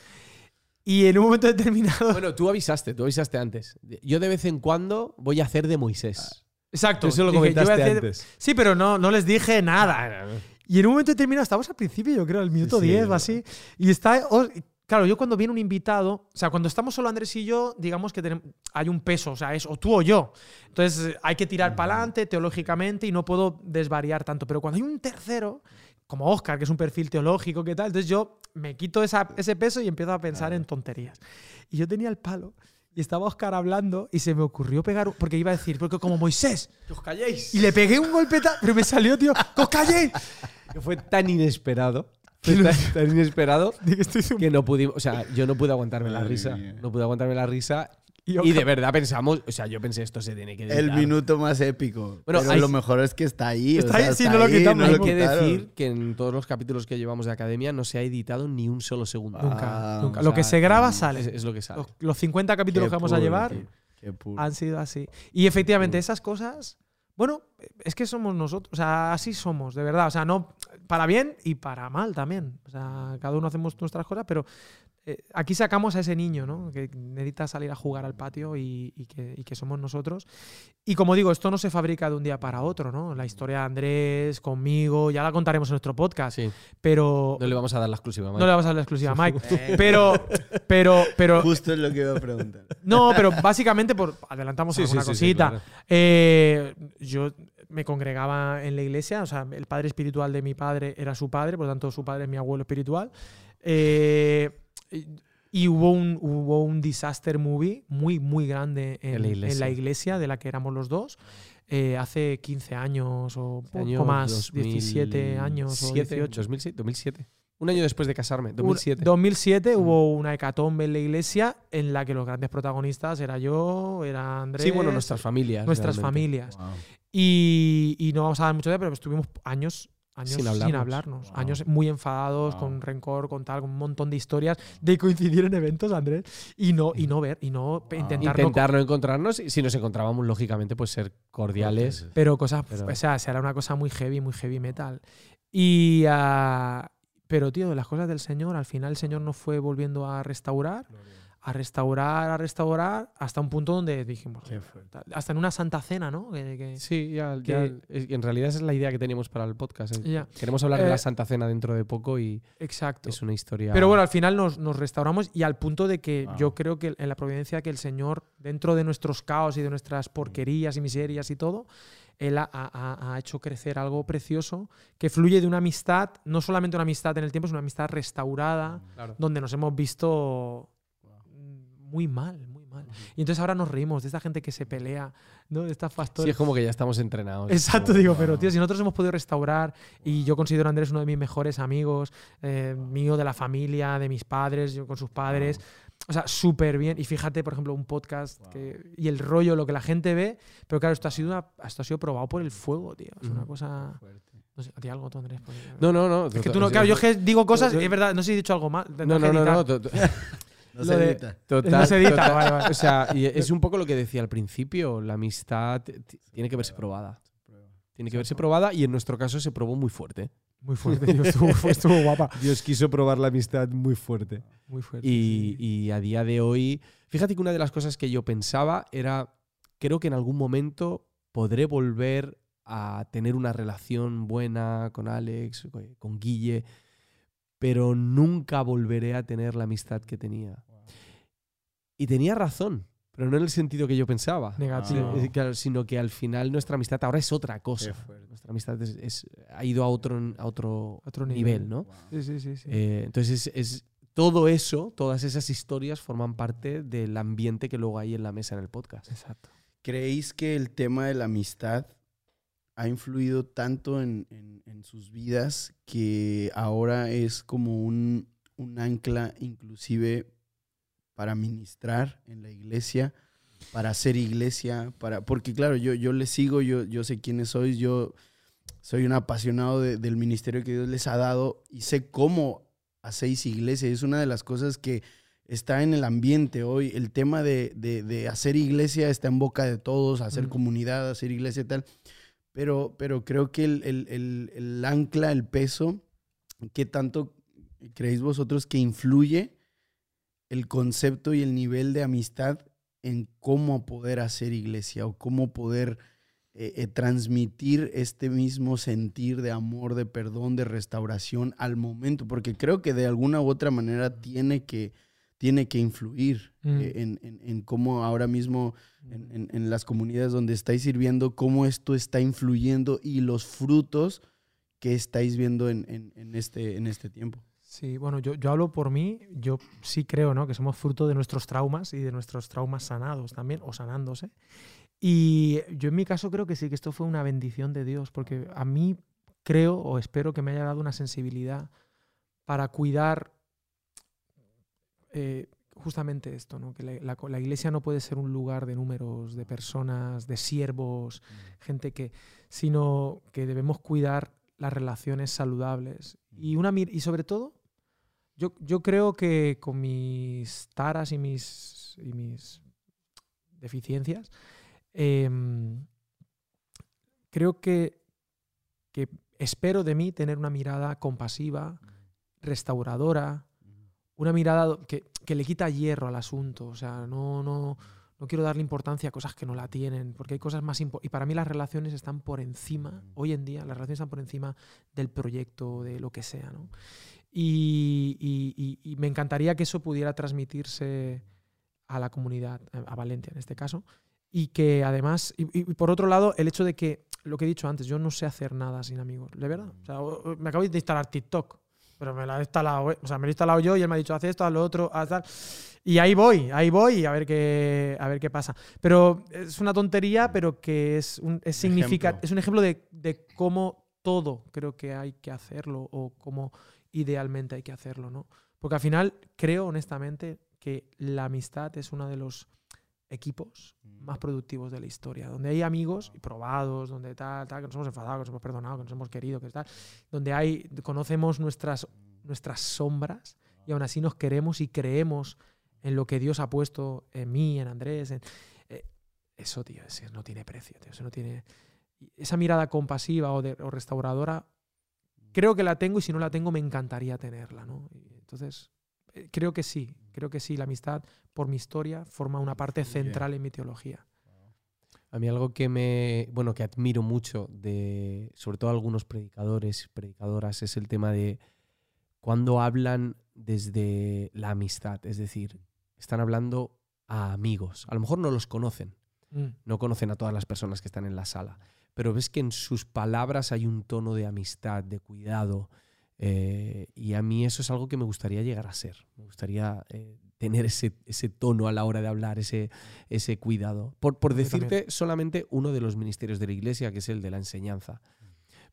Y en un momento determinado. bueno, tú avisaste, tú avisaste antes. Yo de vez en cuando voy a hacer de Moisés. exacto. Eso lo dije, yo voy a comentaste hacer- antes. Sí, pero no, no les dije nada. Y en un momento determinado, estábamos al principio, yo creo, al minuto sí, 10 o no. así. Y está. Claro, yo cuando viene un invitado, o sea, cuando estamos solo Andrés y yo, digamos que tenem- hay un peso, o sea, es o tú o yo. Entonces hay que tirar para adelante teológicamente y no puedo desvariar tanto. Pero cuando hay un tercero, como Oscar, que es un perfil teológico, ¿qué tal? Entonces yo me quito esa- ese peso y empiezo a pensar en tonterías. Y yo tenía el palo y estaba Oscar hablando y se me ocurrió pegar, porque iba a decir, porque como Moisés, ¡Que os calléis! y le pegué un golpeta, pero me salió, tío, ¡que os calléis! Que fue tan inesperado. Fue tan, tan inesperado que no pudimos. O sea, yo no pude aguantarme la risa. mía. No pude aguantarme la risa. Y Y, de verdad pensamos. O sea, yo pensé, esto se tiene que editar. El minuto más épico. Bueno, Pero hay- lo mejor es que está ahí. o Está sea, ahí, sí, no lo quitamos. Hay lo que quitaron. decir que en todos los capítulos que llevamos de academia no se ha editado ni un solo segundo. Nunca, Ah, nunca. o Lo que se graba Es, sale. es lo que sale. Los, los 50 capítulos Qué que vamos a puro, llevar tío. Qué puro. han sido así. Y efectivamente, esas cosas, bueno, es que somos nosotros. O sea, así somos, de verdad. O sea, no para bien y para mal también. O sea, cada uno hacemos nuestras cosas, pero eh, aquí sacamos a ese niño, ¿no? Que necesita salir a jugar al patio y, y que, y que somos nosotros. Y como digo, esto no se fabrica de un día para otro, ¿no? La historia de Andrés, conmigo, ya la contaremos en nuestro podcast. Sí. Pero No le vamos a dar la exclusiva, Mike. no le vamos a dar la exclusiva a Mike. Eh, Pero, pero, pero, Justo es lo que iba a preguntar. no, pero básicamente por adelantamos Sí, alguna sí, sí, cosita. claro. Eh, yo me congregaba en la iglesia, o sea, el padre espiritual de mi padre era su padre, por lo tanto su padre es mi abuelo espiritual. Eh, y- hubo un, hubo un disaster movie muy, muy grande en, En la en iglesia. iglesia de la que éramos los dos. eh, hace 15 años o un Año poco más, 17 años o 2007, 18. 2007, 2007. Un año después de casarme, Un- 2007. 2007 hubo una hecatombe en la iglesia en la que los grandes protagonistas era yo, era Andrés. sí, bueno, nuestras familias. nuestras realmente. familias. Y, y no vamos a dar mucho de pero estuvimos años, años Sin sin hablarnos. Wow. Años muy enfadados, Wow. con rencor, con tal, con un montón de historias de coincidir en eventos, Andrés, y no, y no ver, y no intentar no- Intentar no encontrarnos y si nos encontrábamos, lógicamente, pues ser cordiales. pero cosas, Pero- o sea, será una cosa muy heavy, muy heavy metal. Y ah, pero tío, las cosas del Señor, al final el Señor nos fue volviendo a restaurar, a restaurar, a restaurar, hasta un punto donde dijimos, hasta en una santa cena, ¿no? Que- que- Sí, ya, Que- ya- es- en realidad esa es la idea que teníamos para el podcast. eh. ya, Queremos hablar de Eh, la Santa Cena dentro de poco y exacto. es una historia. Pero bueno, al final nos, nos restauramos y al punto de que Wow. yo creo que en la providencia que el Señor, dentro de nuestros caos y de nuestras porquerías y miserias y todo, Él ha, ha- ha hecho crecer algo precioso que fluye de una amistad, no solamente una amistad en el tiempo, es una amistad restaurada, Claro. donde nos hemos visto mm, muy mal, muy mal. Y entonces ahora nos reímos de esta gente que se pelea, ¿no? De estas Sí, pastores. es como que ya estamos entrenados. Exacto, Como- digo, pero tío, si nosotros hemos podido restaurar y yo considero a Andrés uno de mis mejores amigos, eh, mío de la familia, de mis padres, yo con sus padres, o sea, súper bien. Y fíjate, por ejemplo, un podcast que, y el rollo, lo que la gente ve, pero claro, esto ha sido, una- esto ha sido probado por el fuego, tío. Es una Ujú. cosa... No sé, ¿a ti algo, tú, Andrés? No, no, no. Es que tú no, claro, yo digo cosas, es verdad, no sé si he dicho algo mal. No, no, no, no. No Lo se de- edita. Total, No se edita, total. vale, vale. O sea, y es un poco lo que decía al principio. La amistad tiene que verse probada. Tiene que verse probada y en nuestro caso se probó muy fuerte. Muy fuerte, tío, estuvo, estuvo guapa. Dios quiso probar la amistad muy fuerte. Muy fuerte. Y, sí. y a día de hoy, fíjate que una de las cosas que yo pensaba era, creo que en algún momento podré volver a tener una relación buena con Alex, con Guille, pero nunca volveré a tener la amistad que tenía. Y tenía razón, pero no en el sentido que yo pensaba. Negativo. Sí, claro, sino que al final nuestra amistad ahora es otra cosa. Nuestra amistad es- es- ha ido a otro, a otro, Otro nivel, nivel. ¿no? Sí, sí, sí. sí. Eh, entonces, es, es- todo eso, todas esas historias forman parte del ambiente que luego hay en la mesa en el podcast. Exacto. ¿Creéis que el tema de la amistad ha influido tanto en, en- en sus vidas que ahora es como un, un ancla inclusive para ministrar en la iglesia, para hacer iglesia, para porque claro, yo, yo les sigo, yo, yo sé quiénes sois, yo soy un apasionado de- del ministerio que Dios les ha dado y sé cómo hacéis iglesia. Es una de las cosas que está en el ambiente hoy. El tema de, de- de hacer iglesia está en boca de todos, hacer Mm. comunidad, hacer iglesia y tal. Pero, pero creo que el, el- el- el ancla, el peso, ¿qué tanto creéis vosotros que influye el concepto y el nivel de amistad en cómo poder hacer iglesia o cómo poder eh, eh, transmitir este mismo sentir de amor, de perdón, de restauración al momento? Porque creo que de alguna u otra manera tiene que, tiene que influir Mm. eh, en, en- en cómo ahora mismo en, en- las comunidades donde estáis sirviendo, cómo esto está influyendo y los frutos que estáis viendo en, en- en este, en este tiempo. Sí, bueno, yo, yo hablo por mí, yo sí creo ¿no? que somos fruto de nuestros traumas y de nuestros traumas sanados también, o sanándose. Y yo en mi caso creo que sí, que esto fue una bendición de Dios, porque a mí creo o espero que me haya dado una sensibilidad para cuidar eh, justamente esto, ¿no? que la, la- la iglesia no puede ser un lugar de números, de personas, de siervos, gente que, sino que debemos cuidar las relaciones saludables. Y, una, y sobre todo, yo, yo creo que con mis taras y mis, y mis deficiencias, em, creo que, que espero de mí tener una mirada compasiva, restauradora, una mirada que, que le quita hierro al asunto. O sea, no, no, no quiero darle importancia a cosas que no la tienen, porque hay cosas más importantes. Y para mí las relaciones están por encima, hoy en día, las relaciones están por encima del proyecto, de lo que sea. ¿no? Y, y- y- me encantaría que eso pudiera transmitirse a la comunidad, eh, a Valencia en este caso. Y que además, y, y por otro lado, el hecho de que, lo que he dicho antes, yo no sé hacer nada sin amigos, de verdad. O sea, me acabo de instalar TikTok, pero me la he instalado, eh, o sea, me lo he instalado yo y él me ha dicho, haz esto, haz lo otro, haz tal. Y ahí voy, ahí voy a ver qué, a ver qué pasa. Pero es una tontería, pero que es, un, es, significa- es un ejemplo de, de cómo todo creo que hay que hacerlo o cómo idealmente hay que hacerlo, ¿no? Porque al final creo honestamente que la amistad es uno de los equipos más productivos de la historia, donde hay amigos y probados, donde tal, tal, que nos hemos enfadado, que nos hemos perdonado, que nos hemos querido, que tal, donde hay, conocemos nuestras, nuestras sombras y aún así nos queremos y creemos en lo que Dios ha puesto en mí, en Andrés. en- eh, eso, tío, eso no tiene precio, tío, eso no tiene... Esa mirada compasiva o, de- o restauradora, creo que la tengo y si no la tengo me encantaría tenerla, ¿no? Entonces, eh, creo que sí, creo que sí, la amistad, por mi historia, forma una parte central en mi teología. A mí algo que me, bueno, que admiro mucho de, sobre todo algunos predicadores, predicadoras, es el tema de cuando hablan desde la amistad, es decir, están hablando a amigos. A lo mejor no los conocen, Mm. no conocen a todas las personas que están en la sala, pero ves que en sus palabras hay un tono de amistad, de cuidado, eh, y a mí eso es algo que me gustaría llegar a ser. Me gustaría eh, tener ese, ese tono a la hora de hablar, ese, ese cuidado. Por, decirte también. solamente uno de los ministerios de la iglesia, que es el de la enseñanza.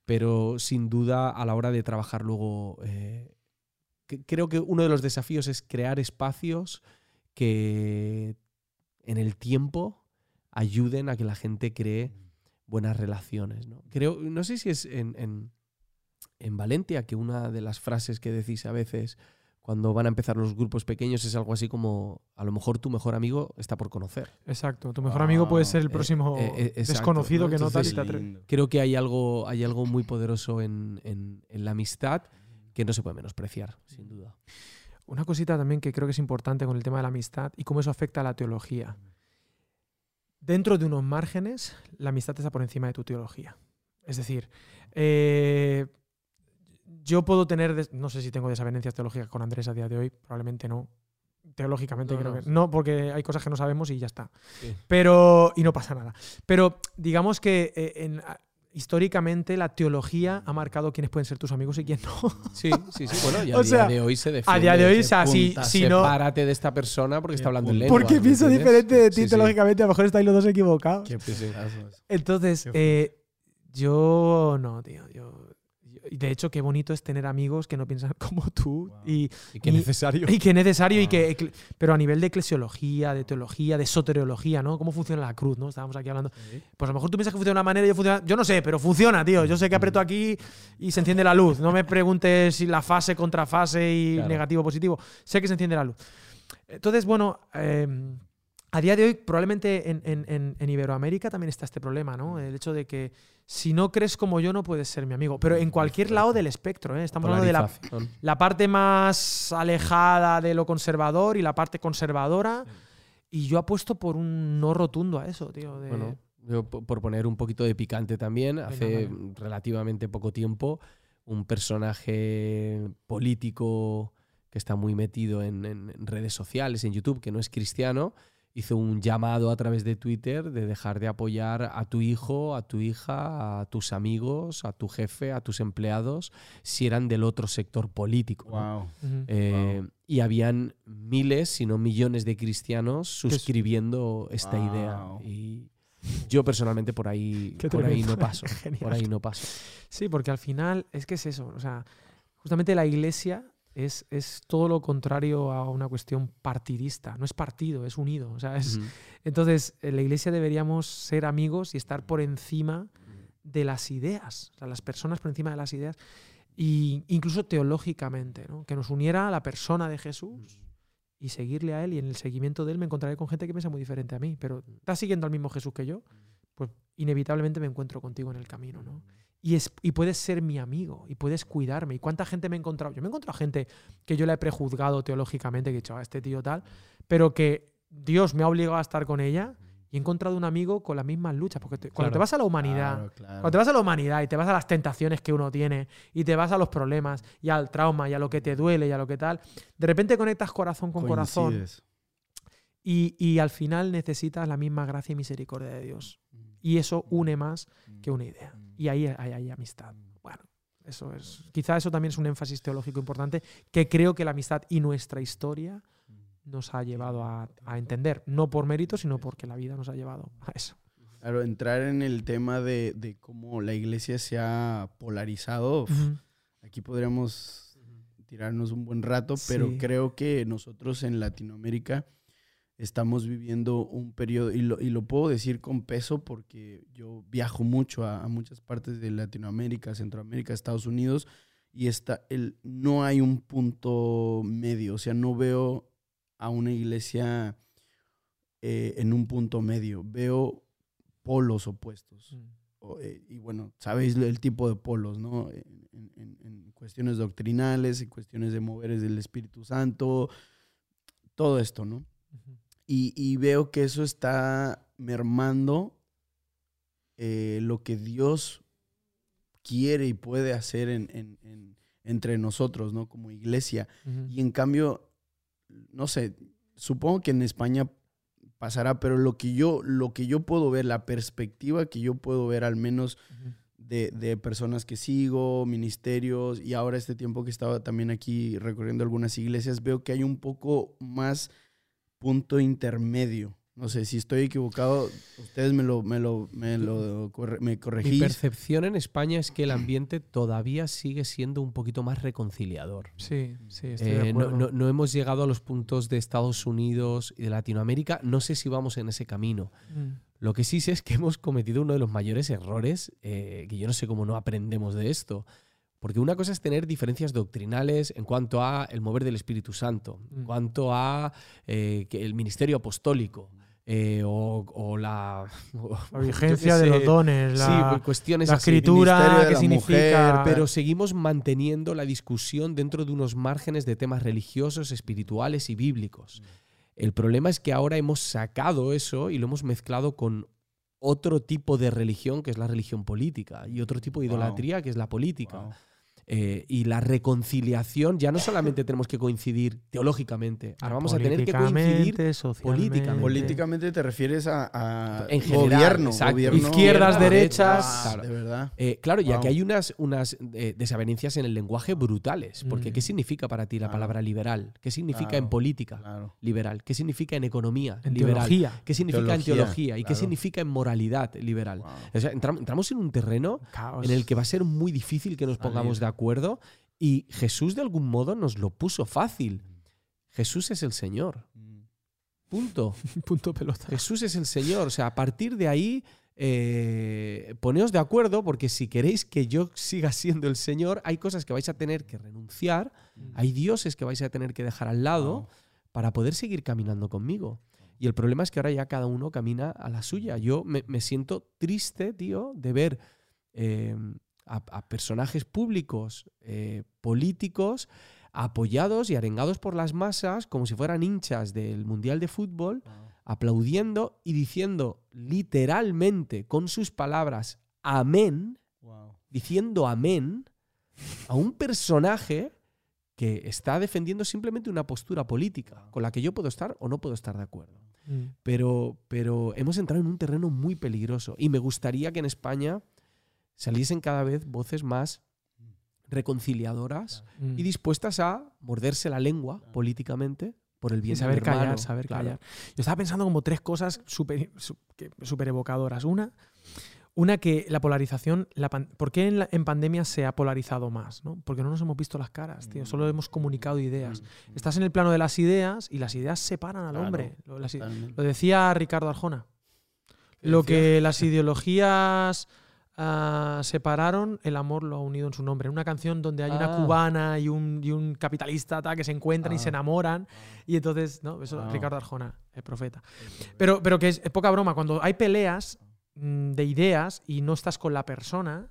Pero sin duda a la hora de trabajar luego, eh, que- creo que uno de los desafíos es crear espacios que en el tiempo ayuden a que la gente cree buenas relaciones. ¿no? Creo, no sé si es en, en, en Valencia que una de las frases que decís a veces cuando van a empezar los grupos pequeños es algo así como a lo mejor tu mejor amigo está por conocer. Exacto, tu mejor amigo puede ser el Eh, próximo eh, eh, exacto, desconocido ¿no? que no tal y Entonces, te atre- lindo. Creo que hay algo, hay algo muy poderoso en, en- en la amistad que no se puede menospreciar, sin duda. Una cosita también que creo que es importante con el tema de la amistad y cómo eso afecta a la teología. Dentro de unos márgenes, la amistad está por encima de tu teología. Es decir, eh, yo puedo tener, no sé si tengo desavenencias teológicas con Andrés a día de hoy, probablemente no. Teológicamente No, creo no. que no, porque hay cosas que no sabemos y ya está. Sí. Pero, y no pasa nada. Pero digamos que eh, en- históricamente la teología ha marcado quiénes pueden ser tus amigos y quién no. Sí, sí, sí. Bueno, y a O día sea, de hoy se defiende. A día de hoy, o se sea, si, punta, si no, Sepárate de esta persona porque está hablando en lengua. Porque ¿me pienso entiendes? diferente de ti, Sí, sí. teológicamente, a lo mejor estáis los dos equivocados. Qué. Entonces, eh, yo no, tío. Yo, de hecho, qué bonito es tener amigos que no piensan como tú Wow. y, Y qué Y- necesario. y es necesario y que. Pero a nivel de eclesiología, de teología, de soteriología, ¿no? ¿Cómo funciona la cruz, no? Estábamos aquí hablando. Pues a lo mejor tú piensas que funciona de una manera y yo funciona. Yo no sé, pero funciona, tío. Yo sé que aprieto aquí y se enciende la luz. No me preguntes si la fase, contrafase y Claro. negativo, positivo. Sé que se enciende la luz. Entonces, bueno, eh, a día de hoy, probablemente en, en- en- Iberoamérica también está este problema, ¿no? El hecho de que si no crees como yo, no puedes ser mi amigo. Pero en cualquier lado del espectro, ¿eh? Estamos hablando de la, la parte más alejada de lo conservador y la parte conservadora. Y yo apuesto por un no rotundo a eso, tío. de- Bueno, yo po- por poner un poquito de picante también, hace vale. relativamente poco tiempo, un personaje político que está muy metido en- en redes sociales, en YouTube, que no es cristiano, hizo un llamado a través de Twitter de dejar de apoyar a tu hijo, a tu hija, a tus amigos, a tu jefe, a tus empleados, si eran del otro sector político. ¿no? Wow. Ujú. Eh, Y habían miles, si no millones de cristianos es- suscribiendo esta idea. Wow. Y yo personalmente por ahí, por ahí no paso. Genial. Por ahí no paso. Sí, porque al final es que es eso. O sea, justamente la iglesia es, es todo lo contrario a una cuestión partidista. No es partido, es unido. O sea, es, Ujú. Entonces, en la iglesia deberíamos ser amigos y estar por encima de las ideas, o sea, las personas por encima de las ideas, y incluso teológicamente, ¿no? que nos uniera a la persona de Jesús y seguirle a él, y en el seguimiento de él me encontraré con gente que piensa muy diferente a mí, pero estás siguiendo al mismo Jesús que yo, pues inevitablemente me encuentro contigo en el camino. ¿no? Y, es, y puedes ser mi amigo y puedes cuidarme. ¿Y cuánta gente me he encontrado? Yo me he encontrado gente que yo la he prejuzgado teológicamente, que he dicho, "Ah, este tío tal, pero que Dios me ha obligado a estar con ella y he encontrado un amigo con las mismas luchas. Porque te- cuando te vas a la humanidad, Claro, claro. cuando te vas a la humanidad y te vas a las tentaciones que uno tiene y te vas a los problemas y al trauma y a lo que te duele y a lo que tal, de repente conectas corazón con corazón y, y al final necesitas la misma gracia y misericordia de Dios. Y eso une más que una idea. Y ahí hay, hay amistad. Bueno, eso es. Quizá eso también es un énfasis teológico importante que creo que la amistad y nuestra historia nos ha llevado a, a entender. No por mérito, sino porque la vida nos ha llevado a eso. Claro, entrar en el tema de, de cómo la iglesia se ha polarizado, aquí podríamos tirarnos un buen rato, pero Sí. creo que nosotros en Latinoamérica estamos viviendo un periodo, y lo, y lo puedo decir con peso porque yo viajo mucho a, a muchas partes de Latinoamérica, Centroamérica, Estados Unidos, y está el, no hay un punto medio, o sea, no veo a una iglesia eh, en un punto medio, veo polos opuestos. O, eh, y bueno, sabéis el tipo de polos, ¿no? En, en- en- cuestiones doctrinales, en cuestiones de moveres del Espíritu Santo, todo esto, ¿no? Ujú. Y, y veo que eso está mermando eh, lo que Dios quiere y puede hacer en- en- en- entre nosotros, ¿no? Como iglesia. Y en cambio, no sé, supongo que en España pasará, pero lo que yo, lo que yo puedo ver, la perspectiva que yo puedo ver al menos de, de personas que sigo, ministerios, y ahora este tiempo que estaba también aquí recorriendo algunas iglesias, veo que hay un poco más punto intermedio. No sé, si estoy equivocado, ustedes me lo, me lo, me lo corre- me Mi corregís. percepción en España es que el ambiente todavía sigue siendo un poquito más reconciliador. Sí, sí, estoy de Eh, no, acuerdo. no- no hemos llegado a los puntos de Estados Unidos y de Latinoamérica. No sé si vamos en ese camino. Mm. Lo que sí sé es que hemos cometido uno de los mayores errores, eh, que yo no sé cómo no aprendemos de esto. Porque una cosa es tener diferencias doctrinales en cuanto a el mover del Espíritu Santo, en Mm. cuanto a eh, que el ministerio apostólico eh, o, o la, o- La yo vigencia qué de los dones, Sí, la, pues cuestiones la escritura, la significa. mujer, Pero seguimos manteniendo la discusión dentro de unos márgenes de temas religiosos, espirituales y bíblicos. El problema es que ahora hemos sacado eso y lo hemos mezclado con otro tipo de religión, que es la religión política, y otro tipo de Wow. idolatría, que es la política. Wow. Eh, y la reconciliación, ya no solamente tenemos que coincidir teológicamente, ahora vamos a tener que coincidir Políticamente, políticamente. Te refieres a, a En general, gobierno, gobierno. Izquierdas, Izquierda, derechas. Wow, de verdad. Eh, claro, ya Wow. que hay unas, unas eh, desavenencias en el lenguaje brutales. Porque, Mm. ¿qué significa para ti la Claro. palabra liberal? ¿Qué significa Claro. en política Claro. liberal? ¿Qué significa en economía En liberal? teología. ¿Qué significa en Teología, teología? ¿Y qué claro. significa en moralidad liberal? Wow. O sea, entram- entramos en un terreno Caos. en el que va a ser muy difícil que nos pongamos de acuerdo y Jesús de algún modo nos lo puso fácil. Jesús es el Señor. Punto. Punto pelota. Jesús es el Señor. O sea, a partir de ahí, eh, poneos de acuerdo, porque si queréis que yo siga siendo el Señor, hay cosas que vais a tener que renunciar, hay dioses que vais a tener que dejar al lado para poder seguir caminando conmigo. Y el problema es que ahora ya cada uno camina a la suya. Yo me, me siento triste, tío, de ver eh, a, a personajes públicos, eh, políticos, apoyados y arengados por las masas como si fueran hinchas del Mundial de Fútbol, aplaudiendo y diciendo literalmente con sus palabras amén, Wow. diciendo amén a un personaje que está defendiendo simplemente una postura política con la que yo puedo estar o no puedo estar de acuerdo. Mm. Pero, pero hemos entrado en un terreno muy peligroso y me gustaría que en España saliesen cada vez voces más reconciliadoras Mm. y dispuestas a morderse la lengua políticamente por el bien Y saber callar, saber Claro. callar. Yo estaba pensando como tres cosas súper su- que- súper evocadoras. Una, una que la polarización, la pan- ¿por qué en, la- en pandemia se ha polarizado más? ¿no? Porque no nos hemos visto las caras, tío. Solo hemos comunicado ideas. Estás en el plano de las ideas y las ideas separan al Claro, hombre. Lo, las decía Ricardo Arjona. ¿Qué Lo decía? que las ideologías ah, separaron, el amor lo ha unido en su nombre. Una canción donde hay una Ah. cubana y un, y un capitalista tal, que se encuentran y se Ah. enamoran. Y entonces, ¿no? Eso. Ricardo Arjona, el profeta. Pero, pero que es, es poca broma. Cuando hay peleas mm, de ideas y no estás con la persona,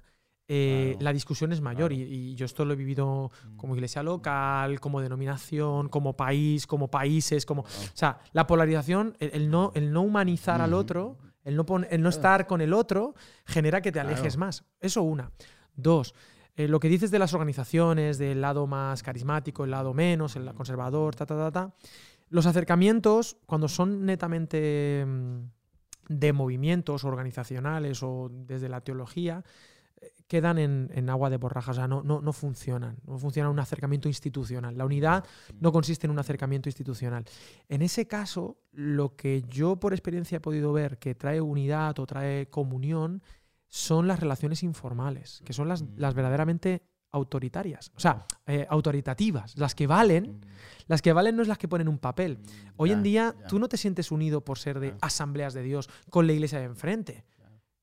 eh, Claro. la discusión es mayor. Claro. Y, y yo esto lo he vivido Mm. como iglesia local, como denominación, como país, como países, como... O sea, la polarización, el, el no, el no humanizar al Ujú. otro, el no, pon- el no estar con el otro, genera que te Claro. alejes más. Eso una. Dos, eh, lo que dices de las organizaciones, del lado más carismático, el lado menos, el conservador, ta, ta, ta, ta. Los acercamientos, cuando son netamente mm, de movimientos organizacionales o desde la teología, quedan en, en agua de borraja, o sea, no, no, no funcionan. No funciona un acercamiento institucional. La unidad no consiste en un acercamiento institucional. En ese caso, lo que yo por experiencia he podido ver que trae unidad o trae comunión son las relaciones informales, que son las, las verdaderamente autoritarias, o sea, eh, autoritativas, las que valen. Las que valen no es las que ponen un papel. Hoy en día tú no te sientes unido por ser de Claro. asambleas de Dios con la iglesia de enfrente.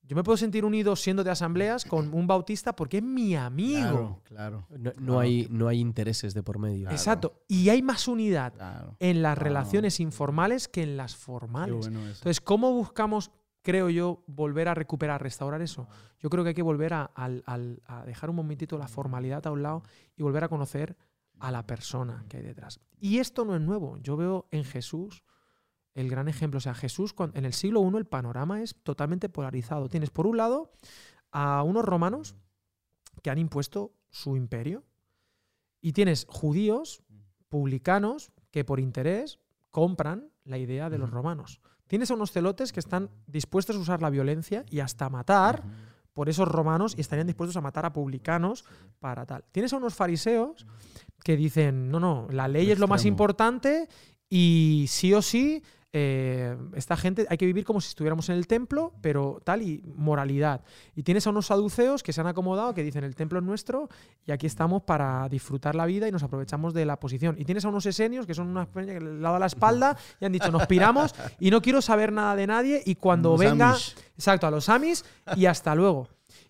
Yo me puedo sentir unido siendo de asambleas con un bautista porque es mi amigo. Claro, claro. No, no Claro. hay, no hay intereses de por medio. Claro. Exacto. Y hay más unidad Claro. en las Wow. relaciones informales que en las Qué formales. bueno eso. Entonces, ¿cómo buscamos, creo yo, volver a recuperar, restaurar eso? Yo creo que hay que volver a, al- al- a dejar un momentito la formalidad a un lado y volver a conocer a la persona que hay detrás. Y esto no es nuevo. Yo veo en Jesús el gran ejemplo. O sea, Jesús, en el siglo I el panorama es totalmente polarizado. Tienes, por un lado, a unos romanos que han impuesto su imperio y tienes judíos, publicanos, que por interés compran la idea de los romanos. Tienes a unos celotes que están dispuestos a usar la violencia y hasta matar por esos romanos y estarían dispuestos a matar a publicanos para tal. Tienes a unos fariseos que dicen, no, no, la ley es lo más importante y sí o sí, eh, esta gente hay que vivir como si estuviéramos en el templo, pero tal y moralidad. Y tienes a unos saduceos que se han acomodado, que dicen, el templo es nuestro y aquí estamos para disfrutar la vida y nos aprovechamos de la posición. Y tienes a unos esenios que son unas peñas que le han dado la espalda y han dicho, nos piramos y no quiero saber nada de nadie y cuando Los venga... Amish. Exacto, a los Amis y hasta luego.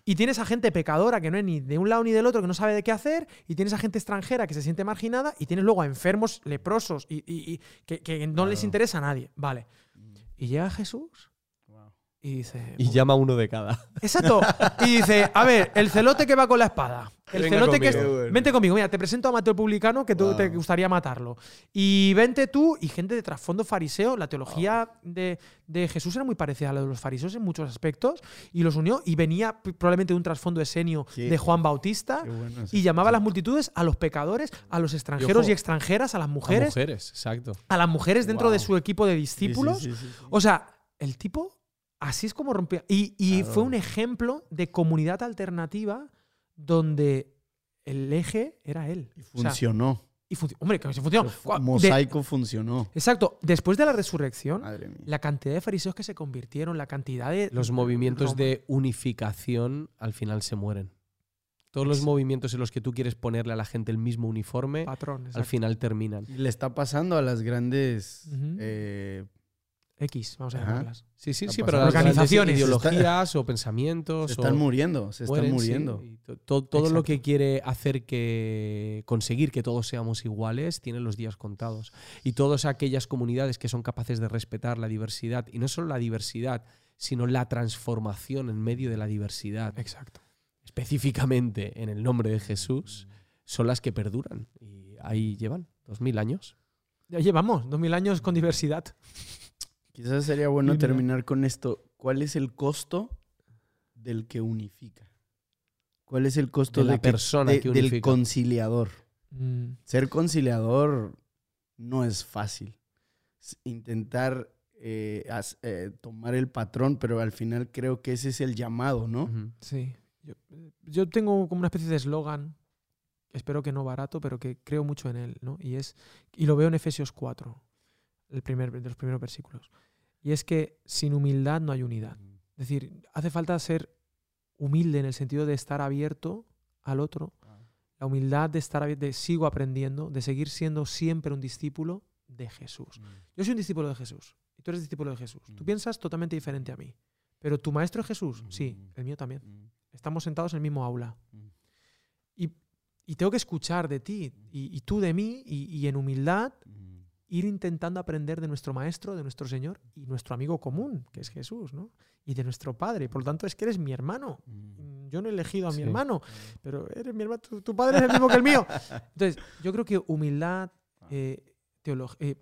Y tienes a gente pecadora que no es ni de un lado ni del otro, que no sabe de qué hacer, y tienes a gente extranjera que se siente marginada, y tienes luego a enfermos leprosos y, y- y que, que no les interesa a nadie. Vale. Y llega Jesús. Y dice. Y llama uno de cada. Exacto. Y dice, a ver, el celote que va con la espada. El Venga celote que es. conmigo. Qué bueno. Vente conmigo, mira, te presento a Mateo el Publicano que tú te gustaría matarlo. Y vente tú y gente de trasfondo fariseo. La teología de, de Jesús era muy parecida a la de los fariseos en muchos aspectos y los unió y venía probablemente de un trasfondo esenio de Juan Bautista Qué bueno eso. y llamaba a las multitudes, a los pecadores, a los extranjeros ojo, y extranjeras, a las A mujeres, mujeres, exacto. a las mujeres dentro Wow. de su equipo de Sí, sí, discípulos. sí, sí, sí. O sea, el tipo así es como rompía. Y, y Claro. fue un ejemplo de comunidad alternativa donde el eje era él. Y O sea, funcionó. y func- Hombre, que sí funcionó. De- mosaico funcionó. exacto. Después de la resurrección, Madre mía. la cantidad de fariseos que se convirtieron, la cantidad de. Los movimientos Roma- de unificación al final se mueren. Todos los movimientos en los que tú quieres ponerle a la gente el mismo uniforme, patrón. al final terminan. Y le está pasando a las grandes eh, X, vamos a Ajá. llamarlas. Sí, sí, Está sí, pero las Organizaciones. ideologías o se pensamientos están o muriendo, se están mueren, sí, muriendo. y to- to- todo lo que quiere hacer que conseguir que todos seamos iguales tiene los días contados. Y todas aquellas comunidades que son capaces de respetar la diversidad, y no solo la diversidad, sino la transformación en medio de la diversidad, Exacto. específicamente en el nombre de Jesús, son las que perduran. Y ahí llevan dos mil años. Ya llevamos dos mil años con diversidad. Quizás sería bueno Dime. terminar con esto. ¿Cuál es el costo del que unifica? ¿Cuál es el costo De la que- persona de- que del unifica. conciliador? Mm, Ser conciliador no es fácil. Intentar eh, as- eh, tomar el patrón, pero al final creo que ese es el llamado, ¿no? Sí. Yo, yo tengo como una especie de eslogan, espero que no barato, pero que creo mucho en él, ¿no? Y es y lo veo en Efesios 4, el primer de los primeros versículos. Y es que sin humildad no hay unidad. Es decir, hace falta ser humilde en el sentido de estar abierto al otro, la humildad de estar abierto, de sigo aprendiendo, de seguir siendo siempre un discípulo de Jesús. Yo soy un discípulo de Jesús y tú eres discípulo de Jesús. Tú piensas totalmente diferente a mí, pero tu maestro es Jesús, sí, el mío también. Estamos sentados en el mismo aula y, y tengo que escuchar de ti y, y tú de mí y, y en humildad. Ir intentando aprender de nuestro maestro, de nuestro Señor y nuestro amigo común, que es Jesús, ¿no? Y de nuestro Padre. Por lo tanto, es que eres mi hermano. Mm. Mm, yo no he elegido a mi Sí. hermano, pero eres mi hermano, tu, tu padre es el mismo que el mío. Entonces, yo creo que humildad, eh, teolog- eh,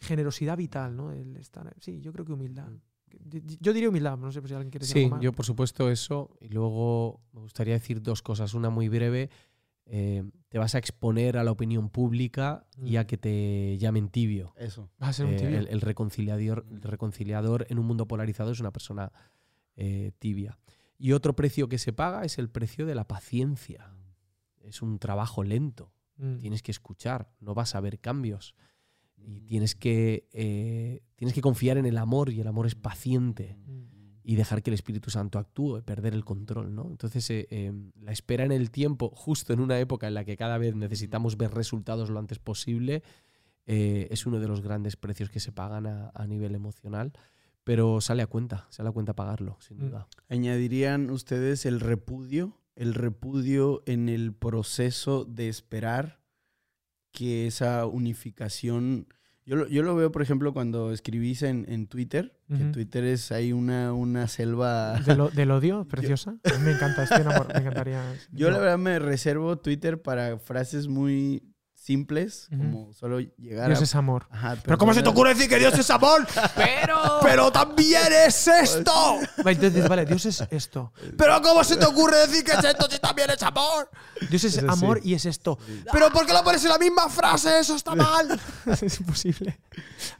generosidad vital, ¿no? El estar, sí, yo creo que humildad. Yo diría humildad, no sé si alguien quiere decir Sí, algo más. yo por supuesto eso. Y luego me gustaría decir dos cosas. Una muy breve. Eh, te vas a exponer a la opinión pública y a Mm. que te llamen tibio. Eso. Vas a ser un Eh, tibio. el, el reconciliador, el reconciliador en un mundo polarizado es una persona eh, tibia. Y otro precio que se paga es el precio de la paciencia. Es un trabajo lento. Mm. Tienes que escuchar, no vas a ver cambios. Y tienes que, eh, tienes que confiar en el amor y el amor es paciente Mm. Y dejar que el Espíritu Santo actúe, perder el control. ¿no? Entonces, eh, eh, la espera en el tiempo, justo en una época en la que cada vez necesitamos ver resultados lo antes posible, eh, es uno de los grandes precios que se pagan a, a nivel emocional, pero sale a cuenta, sale a cuenta pagarlo, sin Mm. duda. ¿Añadirían ustedes el repudio? El repudio en el proceso de esperar que esa unificación... Yo lo, yo lo veo, por ejemplo, cuando escribís en, en Twitter, que Ujú. Twitter es ahí una, una selva... Del, odio, preciosa. Mí me encanta, estoy enamorado, me encantaría. Yo la verdad me reservo Twitter para frases muy simples, como solo llegar Dios a... es amor. Ajá, Pero ¿cómo se te ocurre decir que Dios es amor? Pero... Pero también es esto. Vale, Entonces vale, Dios es esto. Pero ¿cómo se te ocurre decir que es esto si también es amor? Dios es Eso amor sí. y es esto. Pero ¿por qué lo pones en la misma frase? Eso está mal. es imposible.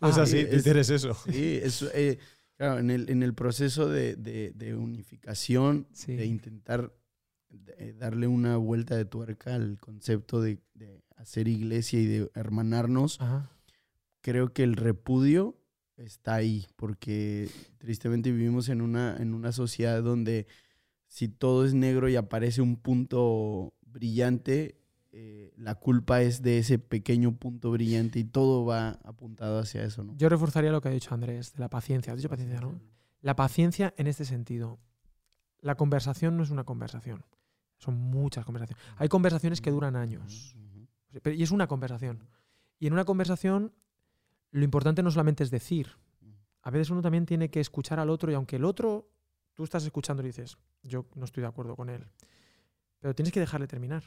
No es Ah, así, es- Twitter es eso. Sí, es, eh, claro, en el, en el proceso de, de- de unificación, Sí. de intentar eh, darle una vuelta de tuerca al concepto de, de hacer iglesia y de hermanarnos, Ajá. creo que el repudio está ahí, porque tristemente vivimos en una, en una sociedad donde si todo es negro y aparece un punto brillante, eh, la culpa es de ese pequeño punto brillante y todo va apuntado hacia eso, ¿no? Yo reforzaría lo que ha dicho Andrés, de la paciencia. Has dicho paciencia, ¿no? La paciencia en este sentido. La conversación no es una conversación. Son muchas conversaciones. Hay conversaciones que duran años. Pero- Y es una conversación. Y en una conversación lo importante no solamente es decir. A veces uno también tiene que escuchar al otro y aunque el otro, tú estás escuchando y dices, yo no estoy de acuerdo con él, pero tienes que dejarle terminar.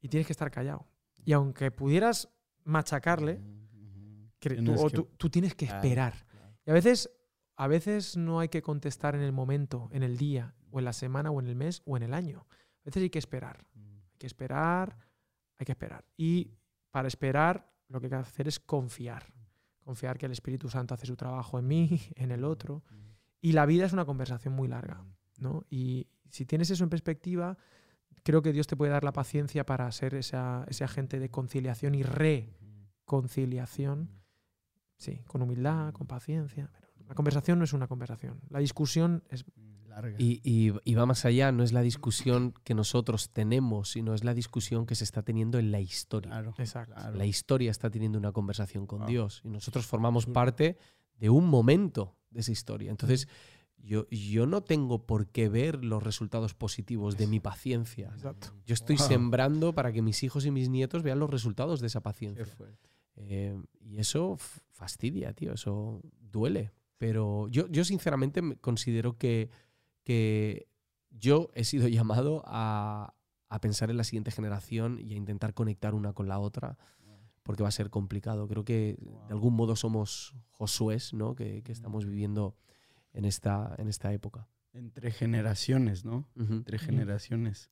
Y tienes que estar callado. Y aunque pudieras machacarle, cre- tú, Tienes o que- tú, tú tienes que esperar. Y a veces, a veces no hay que contestar en el momento, en el día, o en la semana, o en el mes, o en el año. A veces hay que esperar. Hay que esperar, hay que esperar. Y para esperar, lo que hay que hacer es confiar. Confiar que el Espíritu Santo hace su trabajo en mí, en el otro. Y la vida es una conversación muy larga. ¿no? Y si tienes eso en perspectiva, creo que Dios te puede dar la paciencia para ser esa- ese agente de conciliación y reconciliación. Sí, con humildad, con paciencia. Pero la conversación no es una conversación. La discusión es. Larga. Y, y- y va más allá, no es la discusión que nosotros tenemos, sino es la discusión que se está teniendo en la historia. Claro, Exacto. claro. La historia está teniendo una conversación con Ah. Dios y nosotros formamos Sí. parte de un momento de esa historia. Entonces, yo, yo no tengo por qué ver los resultados positivos de mi paciencia. Exacto. Yo estoy Wow. sembrando para que mis hijos y mis nietos vean los resultados de esa paciencia. Eh, y eso fastidia, tío, eso duele. Pero yo, yo sinceramente me considero que, que yo he sido llamado a, a pensar en la siguiente generación y a intentar conectar una con la otra, porque va a ser complicado. Creo que de algún modo somos Josués, ¿no? Que, que estamos viviendo en esta, en esta época. Entre generaciones, ¿no? Entre generaciones.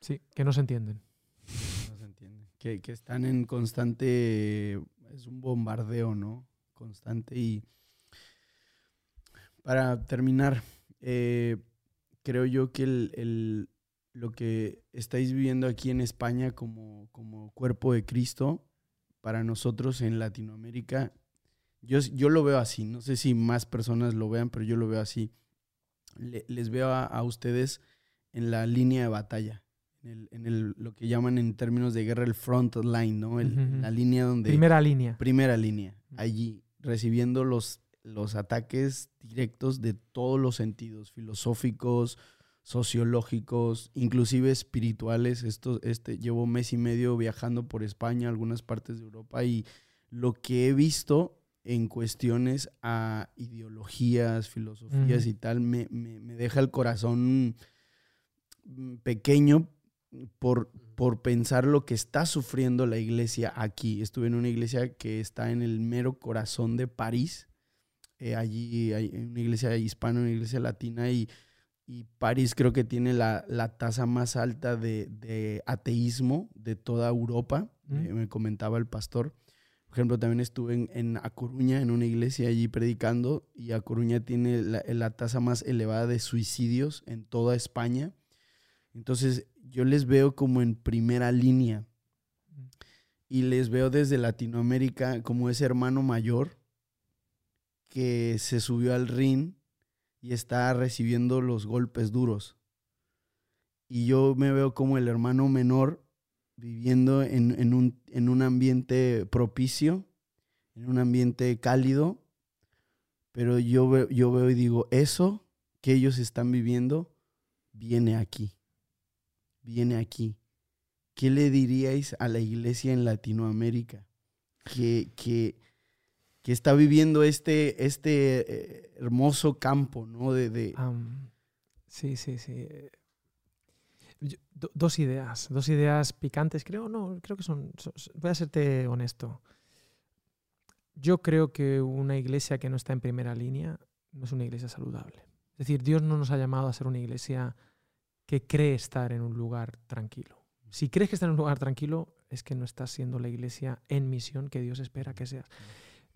Sí, que no se entienden. No se entiende. Que, que están en constante. Es un bombardeo, ¿no? Constante. Y. Para terminar, eh, creo yo que el, el- lo que estáis viviendo aquí en España como, como cuerpo de Cristo, para nosotros en Latinoamérica, yo, yo lo veo así. No sé si más personas lo vean, pero yo lo veo así. Le- les veo a, a ustedes en la línea de batalla. En, el, en el- lo que llaman en términos de guerra el front line, ¿no? El-. La línea donde Primera línea. primera línea, allí, recibiendo los, los ataques directos de todos los sentidos, filosóficos, sociológicos, inclusive espirituales. Esto, este, llevo mes y medio viajando por España, algunas partes de Europa, y lo que he visto en cuestiones a ideologías, filosofías y tal, me, me- me deja el corazón mm, pequeño por, por pensar lo que está sufriendo la iglesia aquí. Estuve en una iglesia que está en el mero corazón de París. Eh, allí hay una iglesia hispana, una iglesia latina y, y París creo que tiene la, la tasa más alta de, de, ateísmo de toda Europa, Mm. eh, me comentaba el pastor. Por ejemplo, también estuve en, en A Coruña, en una iglesia allí predicando, y A Coruña tiene la, la tasa más elevada de suicidios en toda España. Entonces, yo les veo como en primera línea y les veo desde Latinoamérica como ese hermano mayor que se subió al ring y está recibiendo los golpes duros. Y yo me veo como el hermano menor viviendo en, en, un, en un ambiente propicio, en un ambiente cálido, pero yo veo, yo veo y digo, eso que ellos están viviendo viene aquí, viene aquí. ¿Qué le diríais a la iglesia en Latinoamérica que, que, que está viviendo este, este eh, hermoso campo, ¿no? De, de... Sí, sí, sí. Yo, do, dos ideas, dos ideas picantes, creo, no, creo que son, son, voy a serte honesto. Yo creo que una iglesia que no está en primera línea no es una iglesia saludable. Es decir, Dios no nos ha llamado a ser una iglesia que cree estar en un lugar tranquilo. Si crees que está en un lugar tranquilo, es que no estás siendo la iglesia en misión que Dios espera que seas.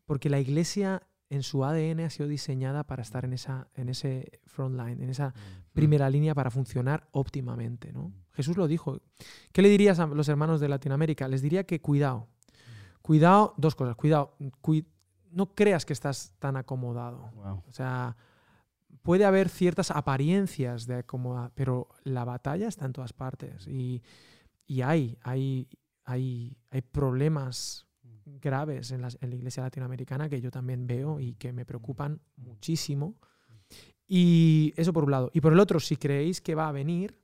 Porque la iglesia en su ADN ha sido diseñada para estar en, esa, en ese front line, en esa primera línea para funcionar óptimamente. ¿no? Jesús lo dijo. ¿Qué le dirías a los hermanos de Latinoamérica? Les diría que cuidado. Cuidado, dos cosas. Cuidado, cu no creas que estás tan acomodado. Wow. O sea, puede haber ciertas apariencias de acomodar, pero la batalla está en todas partes. Y, y hay, hay, hay, hay problemas graves en la, en la, iglesia latinoamericana que yo también veo y que me preocupan muchísimo. Y eso por un lado. Y por el otro, si creéis que va a venir,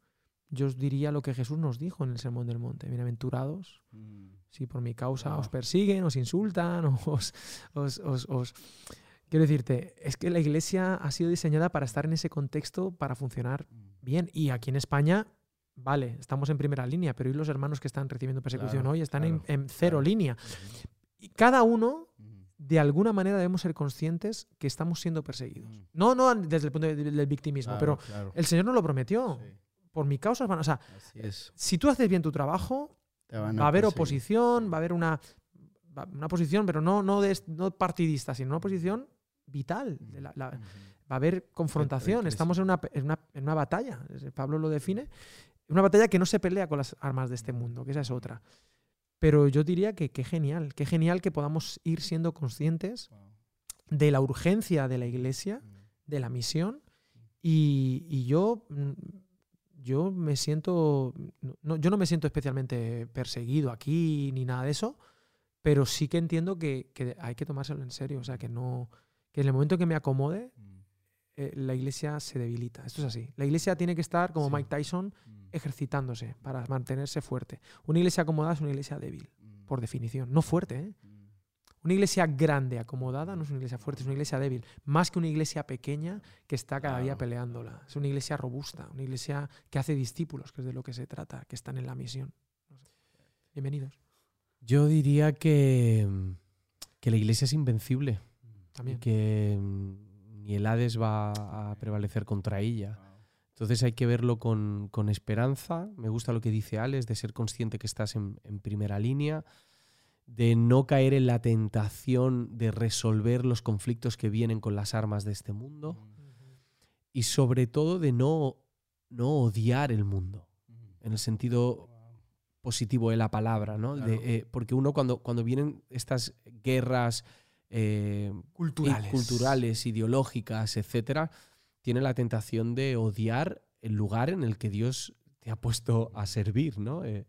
yo os diría lo que Jesús nos dijo en el Sermón del Monte. Bienaventurados, mm. si por mi causa wow. os persiguen, os insultan, os, os, os, os... Quiero decirte, es que la iglesia ha sido diseñada para estar en ese contexto, para funcionar bien. Y aquí en España vale, estamos en primera línea, pero ¿y los hermanos que están recibiendo persecución claro, hoy están claro, en, en, cero claro. línea? Y cada uno, de alguna manera, debemos ser conscientes que estamos siendo perseguidos. Mm. No, no desde el punto de, del victimismo, pero el Señor nos lo prometió. Sí. Por mi causa, van, o sea, si tú haces bien tu trabajo, va a haber oposición, va a haber una, una posición, pero no, no, de, no partidista, sino una posición vital. La, la, va a haber confrontación, estamos en una, en, una, en una batalla, Pablo lo define, una batalla que no se pelea con las armas de este mundo, que esa es otra. Pero yo diría que qué genial, qué genial que podamos ir siendo conscientes de la urgencia de la iglesia, de la misión. Y, y yo, mm, yo me siento, no, yo no me siento especialmente perseguido aquí ni nada de eso, pero sí que entiendo que, que hay que tomárselo en serio. O sea, que no, que en el momento que me acomode, eh, la iglesia se debilita. Esto es así. La iglesia tiene que estar, como sí. Mike Tyson, ejercitándose para mantenerse fuerte. Una iglesia acomodada es una iglesia débil, Mm. por definición. No fuerte, ¿eh? Una iglesia grande, acomodada, no es una iglesia fuerte, es una iglesia débil. Más que una iglesia pequeña que está cada Claro, día peleándola. Es una iglesia robusta, una iglesia que hace discípulos, que es de lo que se trata, que están en la misión. Bienvenidos. Yo diría que, que la iglesia es invencible. También. Y que mm, ni el Hades va a prevalecer contra ella. Entonces hay que verlo con, con, esperanza. Me gusta lo que dice Alex, de ser consciente que estás en, en, primera línea, de no caer en la tentación de resolver los conflictos que vienen con las armas de este mundo Uh -huh. y sobre todo de no, no odiar el mundo, en el sentido positivo de la palabra, ¿no? Claro. De, eh, porque uno cuando, cuando vienen estas guerras eh, culturales. culturales, ideológicas, etcétera, tiene la tentación de odiar el lugar en el que Dios te ha puesto a servir, ¿no? Eh,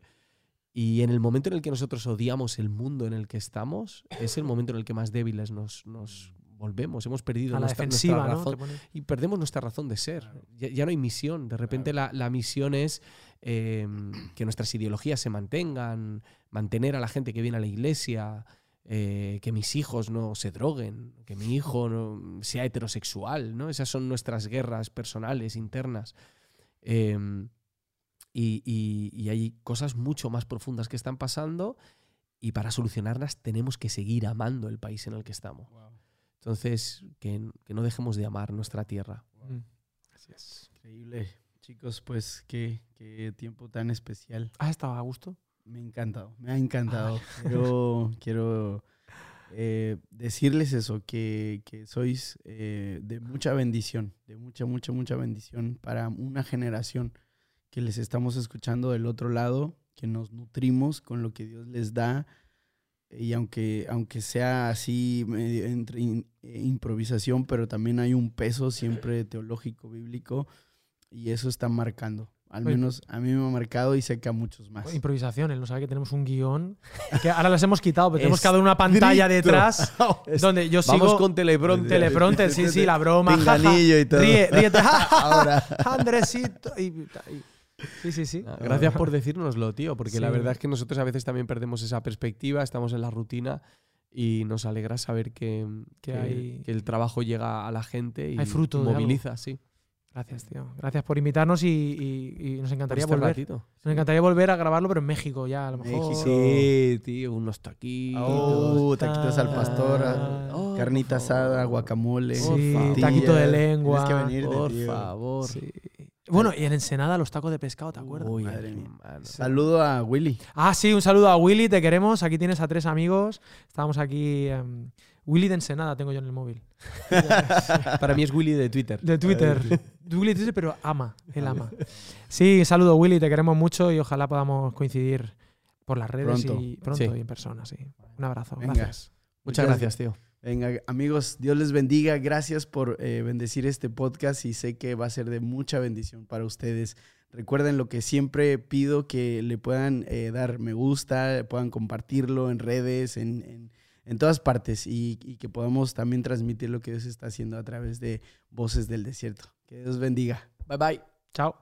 y en el momento en el que nosotros odiamos el mundo en el que estamos, es el momento en el que más débiles nos, nos volvemos. Hemos perdido nuestra, nuestra razón y perdemos nuestra razón de ser. Ya, ya no hay misión. De repente la, la misión es eh, que nuestras ideologías se mantengan, mantener a la gente que viene a la iglesia, eh, que mis hijos no se droguen, que mi hijo no sea heterosexual. ¿no? Esas son nuestras guerras personales, internas. Eh, y, y- y hay cosas mucho más profundas que están pasando y para solucionarlas tenemos que seguir amando el país en el que estamos. Entonces, que, que no dejemos de amar nuestra tierra. Mm. Así es. Increíble. Chicos, pues qué, qué tiempo tan especial. ¿Has estado a gusto? Me ha encantado, me ha encantado. Quiero, quiero eh, decirles eso, que, que sois eh, de mucha bendición, de mucha, mucha, mucha bendición para una generación que les estamos escuchando del otro lado, que nos nutrimos con lo que Dios les da. Y aunque, aunque sea así entre in- eh, improvisación, pero también hay un peso siempre teológico, bíblico, y eso está marcando. Al Oye. menos a mí me ha marcado y sé que a muchos más. Improvisación, él no sabe que tenemos un guion. Que ahora las hemos quitado, pero tenemos que dar una pantalla detrás donde yo sigo. Vamos con teleprompter. teleprompter, sí, sí, la broma. Pinganillo y todo. Ríe, ríete. Ahora. Andresito. y- y- sí, sí, sí. Ah, Gracias por decírnoslo, tío, porque la Sí. verdad es que nosotros a veces también perdemos esa perspectiva, estamos en la rutina y nos alegra saber que, que, hay- que el trabajo llega a la gente y Hay fruto y moviliza, sí. Gracias, tío. Gracias por invitarnos y, y- y nos encantaría este volver. ratito. Nos encantaría volver a grabarlo, pero en México ya, a lo mejor. México. Sí, tío, unos taquitos. Oh, taquitos al pastor, Ah, Oh, carnita asada, guacamole. Sí, taquito de lengua. Tienes que venirte, Por tío. favor. Sí. Bueno, y en Ensenada los tacos de pescado, ¿te acuerdas? Uy, Madre mía. Saludo a Willy. Ah, sí, un saludo a Willy, te queremos. Aquí tienes a tres amigos. Estábamos aquí. em, Willy de Ensenada tengo yo en el móvil. Para mí es Willy de Twitter. De Twitter. Willy de Twitter, pero ama, él ama. Sí, saludo Willy, te queremos mucho y ojalá podamos coincidir por las redes Pronto. y pronto Sí. y en persona, sí. Un abrazo. Venga. Gracias. Muchas Muchas gracias, tío. Venga, amigos, Dios les bendiga. Gracias por eh, bendecir este podcast y sé que va a ser de mucha bendición para ustedes. Recuerden lo que siempre pido que le puedan eh, dar me gusta, puedan compartirlo en redes, en, en- en todas partes y, que podamos también transmitir lo que Dios está haciendo a través de Voces del Desierto. Que Dios bendiga. Bye bye. Chao.